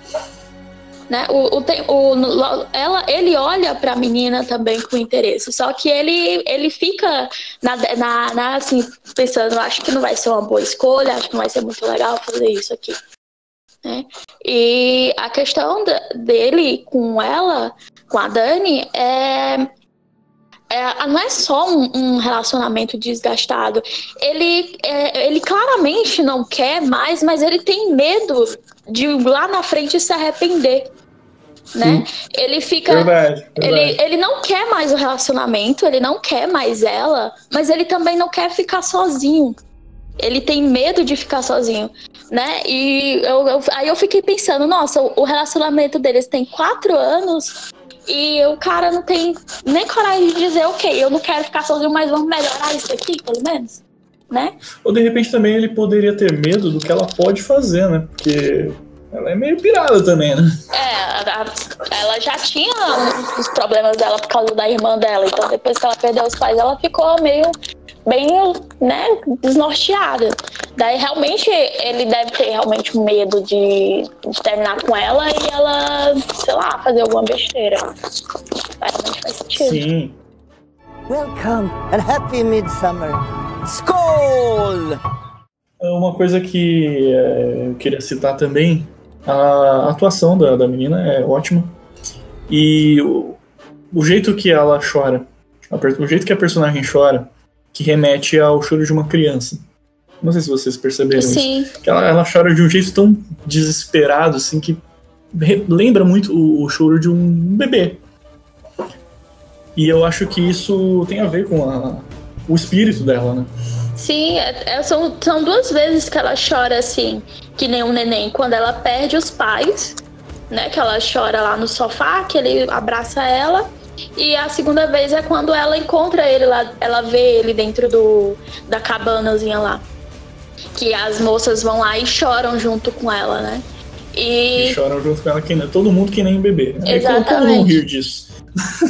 Né? O, o, o- ela, ele olha pra menina também com interesse, só que ele, ele fica na, na, na, assim, pensando, acho que não vai ser uma boa escolha, acho que não vai ser muito legal fazer isso aqui. Né? E a questão dele com ela, com a Dani, é, é- não é só um, um relacionamento desgastado. Ele, é, ele claramente não quer mais, mas ele tem medo de lá na frente se arrepender. Né? Ele fica. Verdade. verdade. Ele, ele não quer mais o relacionamento, ele não quer mais ela, mas ele também não quer ficar sozinho. Ele tem medo de ficar sozinho, né? E eu, eu- aí eu fiquei pensando, nossa, o, o relacionamento deles tem quatro anos e o cara não tem nem coragem de dizer, ok, eu não quero ficar sozinho, mas vamos melhorar isso aqui, pelo menos, né? Ou de repente também ele poderia ter medo do que ela pode fazer, né? Porque ela é meio pirada também, né? É, a- ela já tinha os problemas dela por causa da irmã dela. Então, depois que ela perdeu os pais, ela ficou meio bem, né, desnorteada. Daí, realmente, ele deve ter realmente medo de, de terminar com ela e ela, sei lá, fazer alguma besteira. Realmente faz sentido. Sim. Welcome and happy midsummer. Skål! Uma coisa que é, eu queria citar também, a atuação da, da menina é ótima. E o, o jeito que ela chora, a o jeito que a personagem chora, que remete ao choro de uma criança. Não sei se vocês perceberam isso. Sim, Que ela, ela chora de um jeito tão desesperado, assim, que lembra muito o, o choro de um bebê. E eu acho que isso tem a ver com a- o espírito dela, né? sim, é- é- são, são duas vezes que ela chora assim, que nem um neném, quando ela perde os pais, né? Que ela chora lá no sofá, que ele abraça ela. E a segunda vez é quando ela encontra ele lá, ela vê ele dentro do, da cabanazinha lá. Que as moças vão lá e choram junto com ela, né? E E choram junto com ela, que nem, todo mundo que nem um bebê. Aí como- como não Exatamente. rir disso?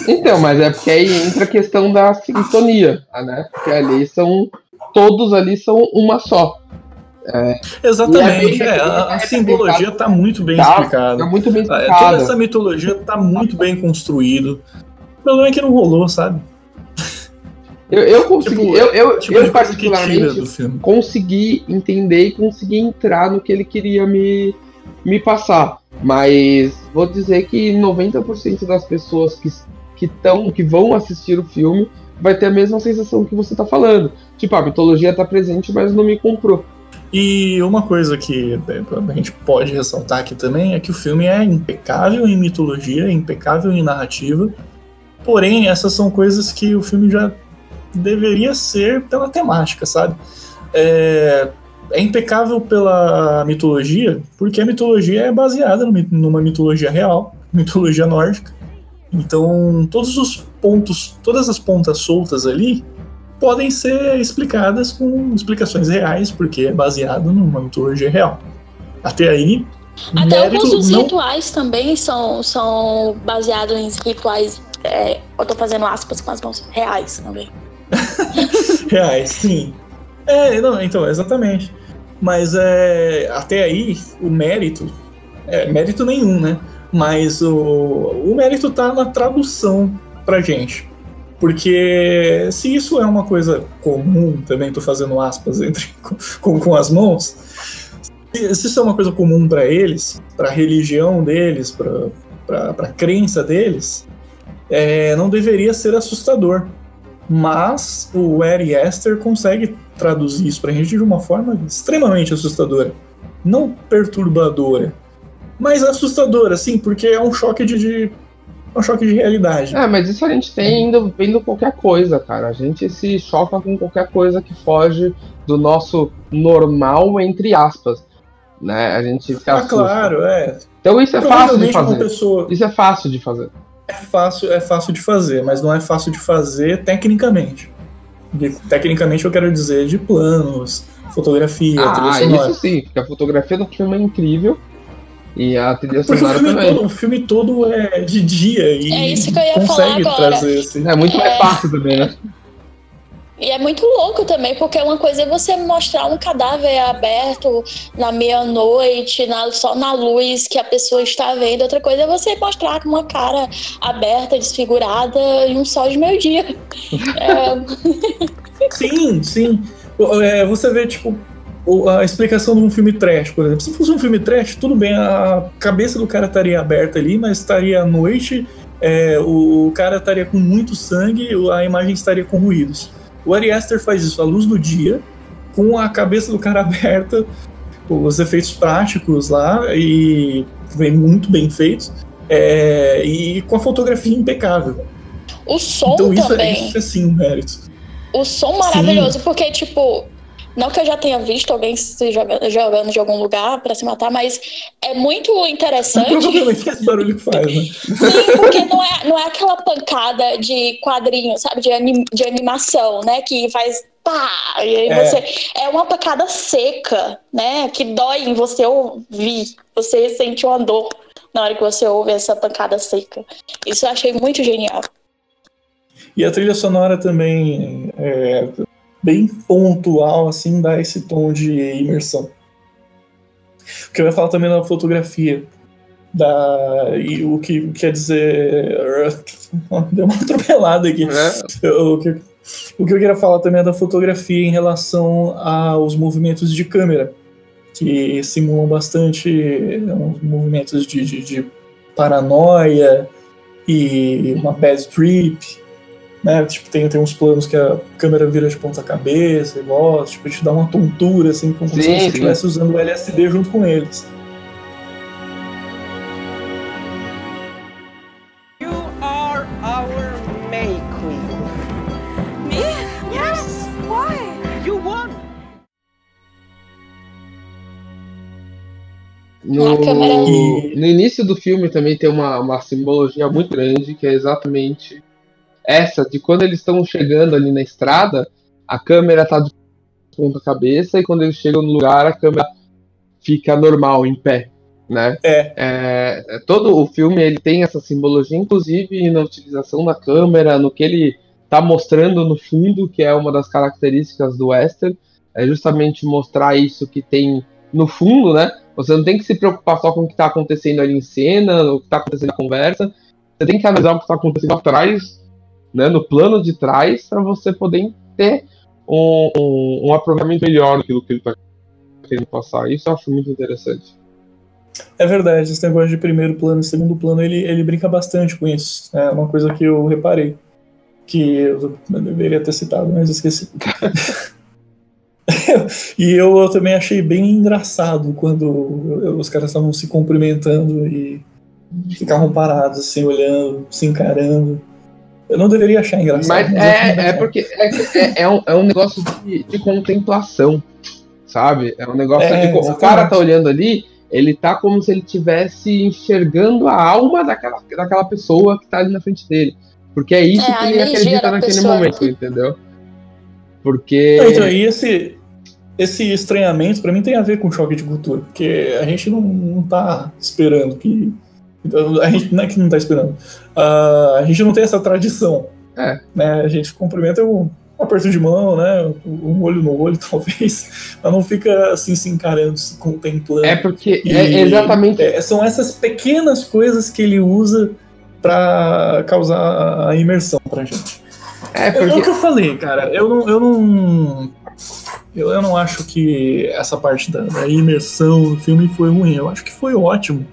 Então, mas é porque aí entra a questão da sintonia, né? Porque ali são. Todos ali são uma só. Exatamente, é bem- é, a, a é simbologia tá muito bem Tá, explicada. É muito bem Ah, Toda essa mitologia tá muito bem construído. O problema é que não rolou, sabe? Eu, eu consegui, Tipo, eu, eu, Tipo eu particularmente consegui entender e consegui entrar no que ele queria me, me passar. Mas vou dizer que 90% das pessoas que que, tão, que vão assistir o filme vai ter a mesma sensação que você tá falando. Tipo, a mitologia tá presente, mas não me comprou. E uma coisa que é, a gente pode ressaltar aqui também é que o filme é impecável em mitologia, impecável em narrativa. Porém, essas são coisas que o filme já deveria ser pela temática, sabe? É, é impecável pela mitologia, porque a mitologia é baseada numa mitologia real, mitologia nórdica. Então, todos os pontos, todas as pontas soltas ali podem ser explicadas com explicações reais, porque é baseado numa mitologia real. Até aí, até alguns dos não rituais também são, são baseados em rituais. é, eu tô fazendo aspas com as mãos reais também. reais, sim. É, não, então, exatamente. Mas é, até aí, o mérito, é, mérito nenhum, né? Mas o, o mérito tá na tradução pra gente. Porque se isso é uma coisa comum, também tô fazendo aspas entre, com, com as mãos, se, isso é uma coisa comum para eles, para a religião deles, para a crença deles, é, não deveria ser assustador. Mas o Ari Aster consegue traduzir isso pra gente de uma forma extremamente assustadora. Não perturbadora, mas assustadora, sim, porque é um choque de, de um choque de realidade. É, mas isso a gente tem indo, vendo qualquer coisa, cara. A gente se choca com qualquer coisa que foge do nosso normal, entre aspas. Né? A gente se ah, claro, é. Então isso é fácil de fazer. Pessoa... Isso é fácil de fazer. É fácil, é fácil de fazer, mas não é fácil de fazer tecnicamente. De, tecnicamente eu quero dizer de planos, fotografia, ah, trilha sonora. Isso sim, porque a fotografia do filme é incrível. E a trilha Porque sonora o filme também. Todo, o filme todo é de dia e É isso que eu ia consegue falar agora. trazer esse. É muito mais É. fácil também, né? E é muito louco também, porque uma coisa é você mostrar um cadáver aberto na meia-noite, na- só na luz que a pessoa está vendo. Outra coisa é você mostrar com uma cara aberta, desfigurada em um sol de meio-dia. É, Sim, sim. É, você vê, tipo, a explicação de um filme trash, por exemplo. Se fosse um filme trash, tudo bem, a cabeça do cara estaria aberta ali, mas estaria à noite, é, o cara estaria com muito sangue, a imagem estaria com ruídos. O Ari Aster faz isso à luz do dia, com a cabeça do cara aberta, os efeitos práticos lá, e vem muito bem feitos, é, e com a fotografia impecável. o som Então isso é, também. isso é sim um mérito. O som maravilhoso, porque, tipo, não que eu já tenha visto alguém se joga- jogando de algum lugar pra se matar, mas é muito interessante. Provavelmente esse barulho que faz, né? Sim, porque não é, não é aquela pancada de quadrinho, sabe? De, anim- de animação, né? Que faz pá! E aí É. você. É uma pancada seca, né? Que dói em você ouvir. Você sente uma dor na hora que você ouve essa pancada seca. Isso eu achei muito genial. E a trilha sonora também é bem pontual, assim, dá esse tom de imersão. O que eu ia falar também da fotografia. Da, e o que quer dizer. Deu uma atropelada aqui. É. O que, o que eu queria falar também é da fotografia em relação aos movimentos de câmera, que simulam bastante uns movimentos de, de, de paranoia e uma bad trip. Né? Tipo, tem, tem uns planos que a câmera vira de ponta cabeça, igual, tipo, te dá uma tontura, assim, como Sim, se você estivesse usando o LSD junto com eles. You are our May Queen. Me? Yes. Why? You won. No, no início do filme também tem uma, uma simbologia muito grande, que é exatamente essa, de quando eles estão chegando ali na estrada, a câmera tá de ponta cabeça, e quando eles chegam no lugar, a câmera fica normal, em pé, né? É. É, é, todo o filme ele tem essa simbologia, inclusive na utilização da câmera, no que ele tá mostrando no fundo, que é uma das características do western, é justamente mostrar isso que tem no fundo, né? Você não tem que se preocupar só com o que está acontecendo ali em cena, o que está acontecendo na conversa. Você tem que analisar o que está acontecendo atrás, né, no plano de trás, para você poder ter um, um, um aproveitamento melhor daquilo que ele está querendo passar. Isso eu acho muito interessante. É verdade, esse negócio de primeiro plano e segundo plano, ele, ele brinca bastante com isso. É uma coisa que eu reparei. Que eu, eu deveria ter citado, mas esqueci. e eu, eu também achei bem engraçado quando os caras estavam se cumprimentando e ficavam parados, assim, olhando, se encarando. Eu não deveria achar engraçado. Mas achei é, é porque é, é, é um, é um negócio de, de contemplação, sabe? É um negócio É, de. O cara tá olhando ali, ele tá como se ele estivesse enxergando a alma daquela, daquela pessoa que tá ali na frente dele. Porque é isso É, que ele acredita naquele pessoa. momento, entendeu? Porque. Então, e esse, esse estranhamento, pra mim, tem a ver com choque de cultura, porque a gente não, não tá esperando que. A gente não é que não tá esperando. Ah, a gente não tem essa tradição. É. Né? A gente cumprimenta um aperto de mão, né? Um olho no olho, talvez. Mas não fica assim se encarando, se contemplando. É porque E, é exatamente é, são essas pequenas coisas que ele usa pra causar a imersão pra gente. É, É, porque. o que eu falei, cara. Eu não. Eu não, eu, eu não acho que essa parte da, da imersão do filme foi ruim. Eu acho que foi ótimo.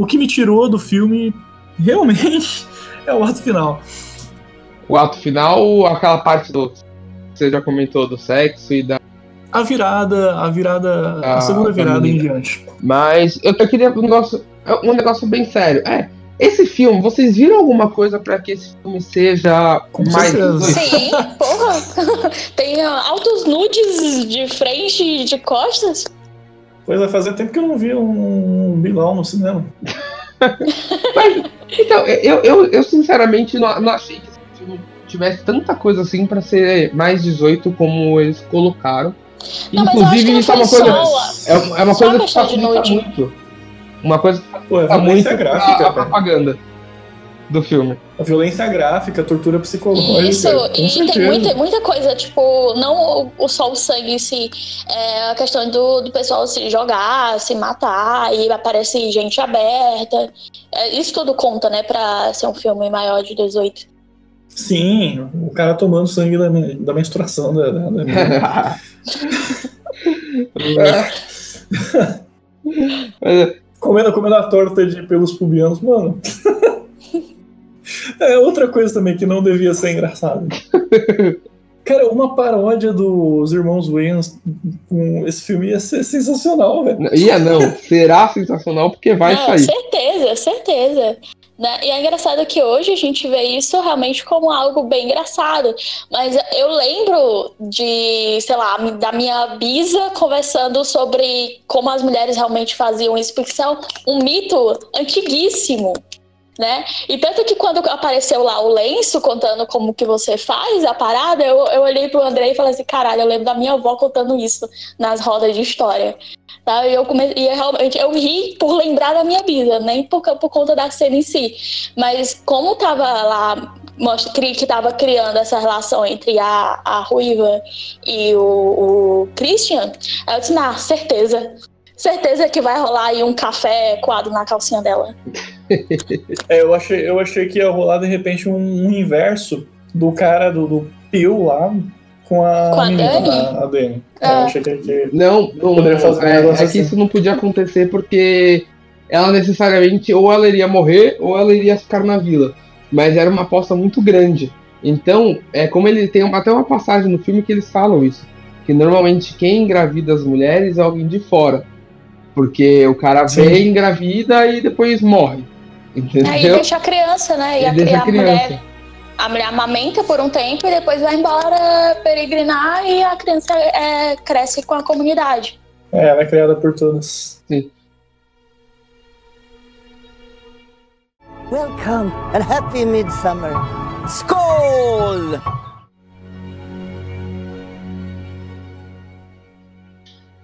O que me tirou do filme realmente é o ato final. O ato final, aquela parte do. Você já comentou do sexo e da. A virada, a virada, a Ah, segunda virada em diante. Mas eu, queria um negócio, um negócio bem sério. É, esse filme, vocês viram alguma coisa pra que esse filme seja Com mais. Sim, porra. Tem ah, altos nudes de frente e de costas. Pois é, fazia tempo que eu não via um Bilal no cinema. Então, eu, eu, eu sinceramente não, não achei que esse filme tivesse tanta coisa assim pra ser mais 18 como eles colocaram. Não, mas Inclusive, isso é uma coisa. só. É, uma- é uma coisa que facilita muito. Uma coisa que Pô, é facilita muito violência a, a cara. propaganda do filme. A violência gráfica, a tortura psicológica. Isso, e tem certeza. muita, muita coisa, tipo, não o, o só o sangue em si, é a questão do, do pessoal se jogar, se matar, e aparece gente aberta. É, isso tudo conta, né, pra ser um filme maior de 18. Sim, o cara tomando sangue da, da menstruação da, da, comendo, comendo a torta de pelos pubianos, mano. é outra coisa também que não devia ser engraçada. Cara, uma paródia dos irmãos Wayans com esse filme ia ser sensacional, velho. Ia não, será sensacional porque vai Não, sair. certeza, certeza. Né? E é engraçado que hoje a gente vê isso realmente como algo bem engraçado. Mas eu lembro de, sei lá, da minha bisa conversando sobre como as mulheres realmente faziam isso, porque isso é um mito antiguíssimo. Né? E tanto que quando apareceu lá o lenço contando como que você faz a parada, eu, eu olhei pro André e falei assim, caralho, eu lembro da minha avó contando isso nas rodas de história. Tá? E eu comecei, e eu realmente eu ri por lembrar da minha vida, nem por, por conta da cena em si. Mas como tava lá, mostra que tava criando essa relação entre a, a Ruiva e o, o Christian, eu disse, nah, certeza. Certeza que vai rolar aí um café coado na calcinha dela. É, eu achei, eu achei que ia rolar de repente um, um inverso do cara do, do Pio lá com a, Com a menina, Dani? a, a Dani. É, É. eu achei que, que Não, não Poderia fazer um é, negócio é que assim. isso não podia acontecer porque ela necessariamente ou ela iria morrer ou ela iria ficar na vila. Mas era uma aposta muito grande. Então, é como ele tem uma- até uma passagem no filme que eles falam isso. Que normalmente quem engravida as mulheres é alguém de fora. Porque o cara Sim. vem, engravida e depois morre. Aí Entendeu? deixa a criança, né? E, E a, deixa a a criança. mulher. A mulher amamenta por um tempo e depois vai embora peregrinar e a criança é, cresce com a comunidade. é, ela é criada por todas. Welcome and happy midsummer. Skål!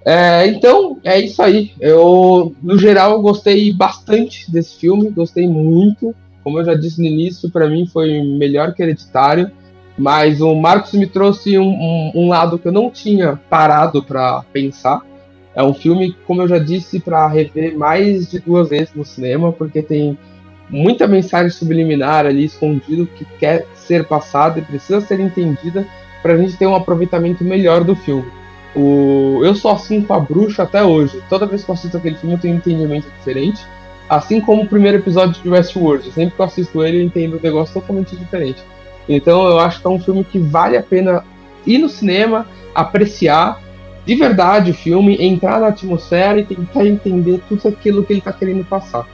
É, então, é isso aí. Eu, no geral, eu gostei bastante desse filme, gostei muito. Como eu já disse no início, para mim foi melhor que Hereditário. Mas o Marcos me trouxe um, um- um lado que eu não tinha parado para pensar. É um filme, como eu já disse, para rever mais de duas vezes no cinema, porque tem muita mensagem subliminar ali escondido que quer ser passada e precisa ser entendida para a gente ter um aproveitamento melhor do filme. O... Eu sou assim com a bruxa até hoje. Toda vez que eu assisto aquele filme eu tenho um entendimento diferente. Assim como o primeiro episódio de Westworld. Sempre que eu assisto ele eu entendo um negócio totalmente diferente. Então eu acho que é um filme que vale a pena ir no cinema, apreciar de verdade o filme, entrar na atmosfera e tentar entender tudo aquilo que ele está querendo passar.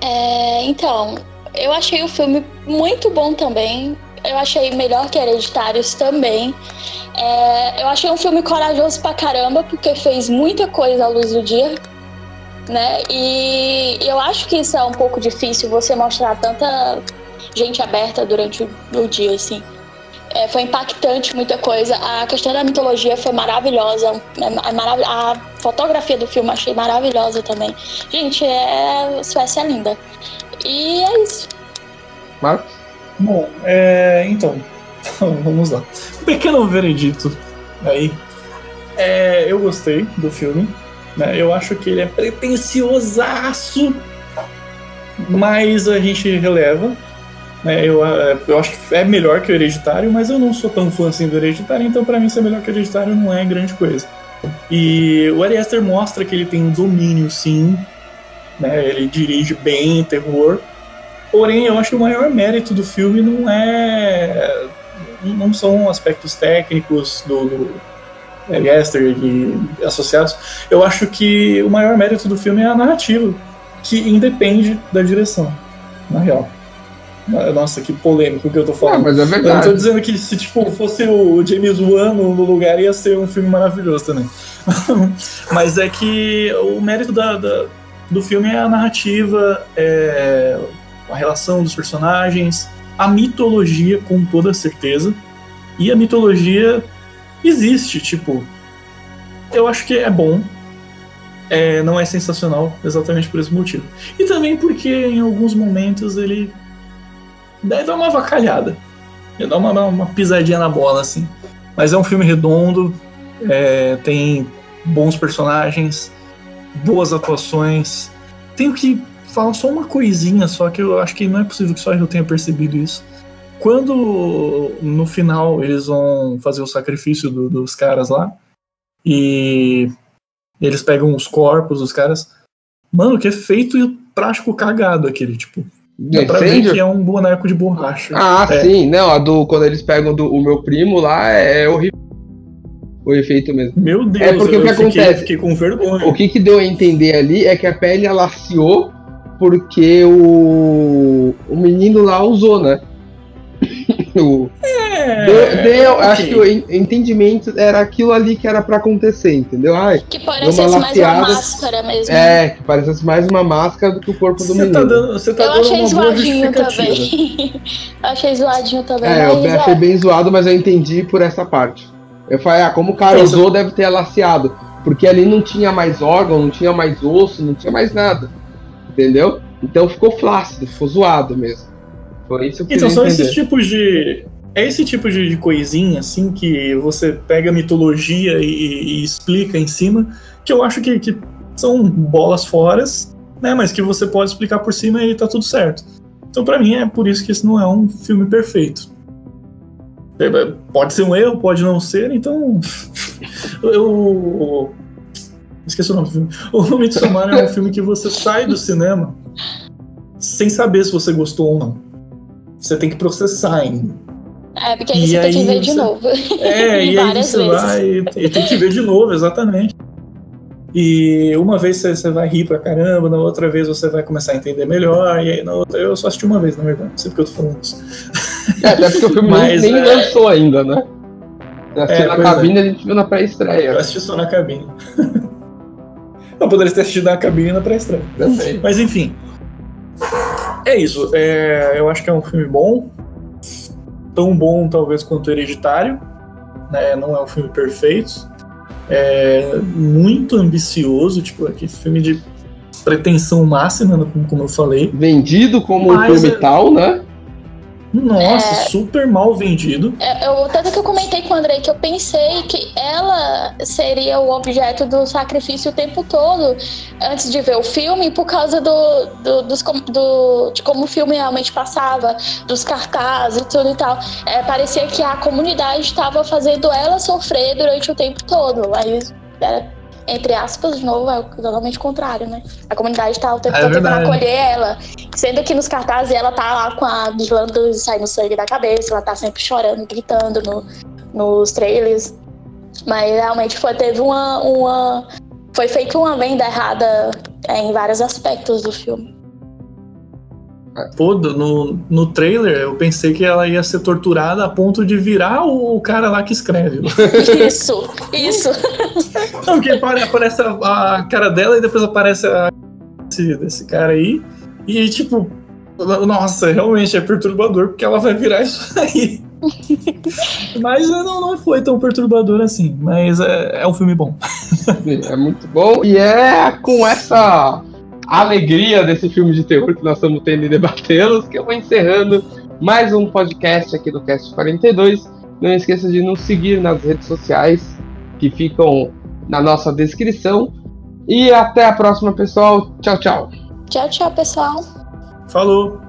É, então, eu achei o filme muito bom também. Eu achei melhor que Hereditários também. É, eu achei um filme corajoso pra caramba, porque fez muita coisa à luz do dia. Né? E eu acho que isso é um pouco difícil, você mostrar tanta gente aberta durante o, o dia, assim. É, foi impactante muita coisa. A questão da mitologia foi maravilhosa. É, é marav a fotografia do filme achei maravilhosa também. Gente, é... Suécia é linda. E é isso. Marcos? Bom, é, então, vamos lá. Um pequeno veredito aí. É, eu gostei do filme. Né? Eu acho que ele é pretenciosaço. mas a gente releva. Né? Eu, eu acho que é melhor que o Hereditário, mas eu não sou tão fã assim do Hereditário, então para mim ser melhor que o Hereditário não é grande coisa. E o Ari Aster mostra que ele tem um domínio, sim, né? ele dirige bem terror, porém eu acho que o maior mérito do filme não é não são aspectos técnicos do, do Ariaster e associados. Eu acho que o maior mérito do filme é a narrativa, que independe da direção, na real. Nossa, que polêmico que eu tô falando. Não, mas é verdade. Eu não tô dizendo que se tipo, fosse o James Wan no lugar ia ser um filme maravilhoso também. mas é que o mérito da, da, do filme é a narrativa, é a relação dos personagens, a mitologia com toda certeza. E a mitologia existe, tipo. Eu acho que é bom. É, não é sensacional, exatamente por esse motivo. E também porque em alguns momentos ele dá uma vacalhada. Ele dá uma, uma pisadinha na bola, assim. Mas é um filme redondo, é, tem bons personagens, boas atuações. Tenho que falar só uma coisinha, só que eu acho que não é possível que só eu tenha percebido isso. Quando no final eles vão fazer o sacrifício do, dos caras lá, e eles pegam os corpos dos caras, mano, que é feito e prático cagado aquele, tipo, Dá pra ver que é um boneco de borracha. Ah, é. sim. Não, a do. Quando eles pegam do, o meu primo lá é, é horrível. O efeito mesmo. Meu Deus, é porque o que fiquei, acontece? Fiquei com vergonha. O que, que deu a entender ali é que a pele alaciou porque o, o menino lá usou, né? o, é, deu, deu okay. acho que o entendimento era aquilo ali que era para acontecer, entendeu? Ai, que parecesse mais uma máscara mesmo. É, que parecesse mais uma máscara do que o corpo do você menino. Tá dando, você tá eu achei zoadinho também. achei zoadinho também. É, eu achei é. bem zoado, mas eu entendi por essa parte. Eu falei, ah, como o cara usou, deve ter alaciado. Porque ali não tinha mais órgão, não tinha mais osso, não tinha mais nada. Entendeu? Então ficou flácido, ficou zoado mesmo. Foi isso que Então são entender. esses tipos de. É esse tipo de, coisinha, assim, que você pega a mitologia e, e, explica em cima, que eu acho que, que são bolas fora, né? Mas que você pode explicar por cima e tá tudo certo. Então, para mim, é por isso que esse não é um filme perfeito. É, é, pode ser um erro, pode não ser, então. eu. Esqueci o nome do filme. O Midsommar é um filme que você sai do cinema sem saber se você gostou ou não você tem que processar ainda. É, porque aí e você aí tem que ver de novo. É, e aí você vezes. vai e, tem que ver de novo, exatamente. E uma vez você, você vai rir pra caramba, na outra vez você vai começar a entender melhor, e aí na outra. Eu só assisti uma vez, na verdade, não sei porque eu tô falando isso. É, até porque o filme Mas, nem, é... lançou ainda, né? é, na cabine é. a gente viu na pré-estreia. Eu assisti só na cabine. Eu poderia ter assistido na cabine na pré-estreia. Mas enfim. É isso. É, eu acho que é um filme bom. Tão bom, talvez, quanto Hereditário. Né? Não é um filme perfeito. É muito ambicioso, tipo, aquele filme de pretensão máxima, como eu falei. Vendido como um filme é... tal, né? Nossa, é, super mal vendido. É, eu, tanto que eu comentei com o Andrei que eu pensei que ela seria o objeto do sacrifício o tempo todo antes de ver o filme, por causa do, do, dos, do de como o filme realmente passava, dos cartazes e tudo e tal. É, parecia que a comunidade estava fazendo ela sofrer durante o tempo todo, mas era entre aspas, de novo, é totalmente contrário, né? A comunidade tá o tempo é todo tentando acolher ela. Sendo que nos cartazes ela tá lá com a glândula saindo sangue da cabeça, ela tá sempre chorando, gritando no, nos trailers. Mas realmente foi, teve uma, uma. Foi feita uma venda errada é, em vários aspectos do filme. Pô, no, no trailer eu pensei que ela ia ser torturada a ponto de virar o, cara lá que escreve. Isso, isso. Não, porque aparece a, a, cara dela e depois aparece a desse, desse cara aí. E tipo, nossa, realmente é perturbador porque ela vai virar isso aí. mas não, não foi tão perturbador assim. Mas é, é um filme bom. é muito bom. E é com essa alegria desse filme de terror que nós estamos tendo e debatê-los, que eu vou encerrando mais um podcast aqui do Cast 42. Não esqueça de nos seguir nas redes sociais que ficam na nossa descrição. E até a próxima, pessoal. Tchau, tchau. Tchau, tchau, pessoal. Falou!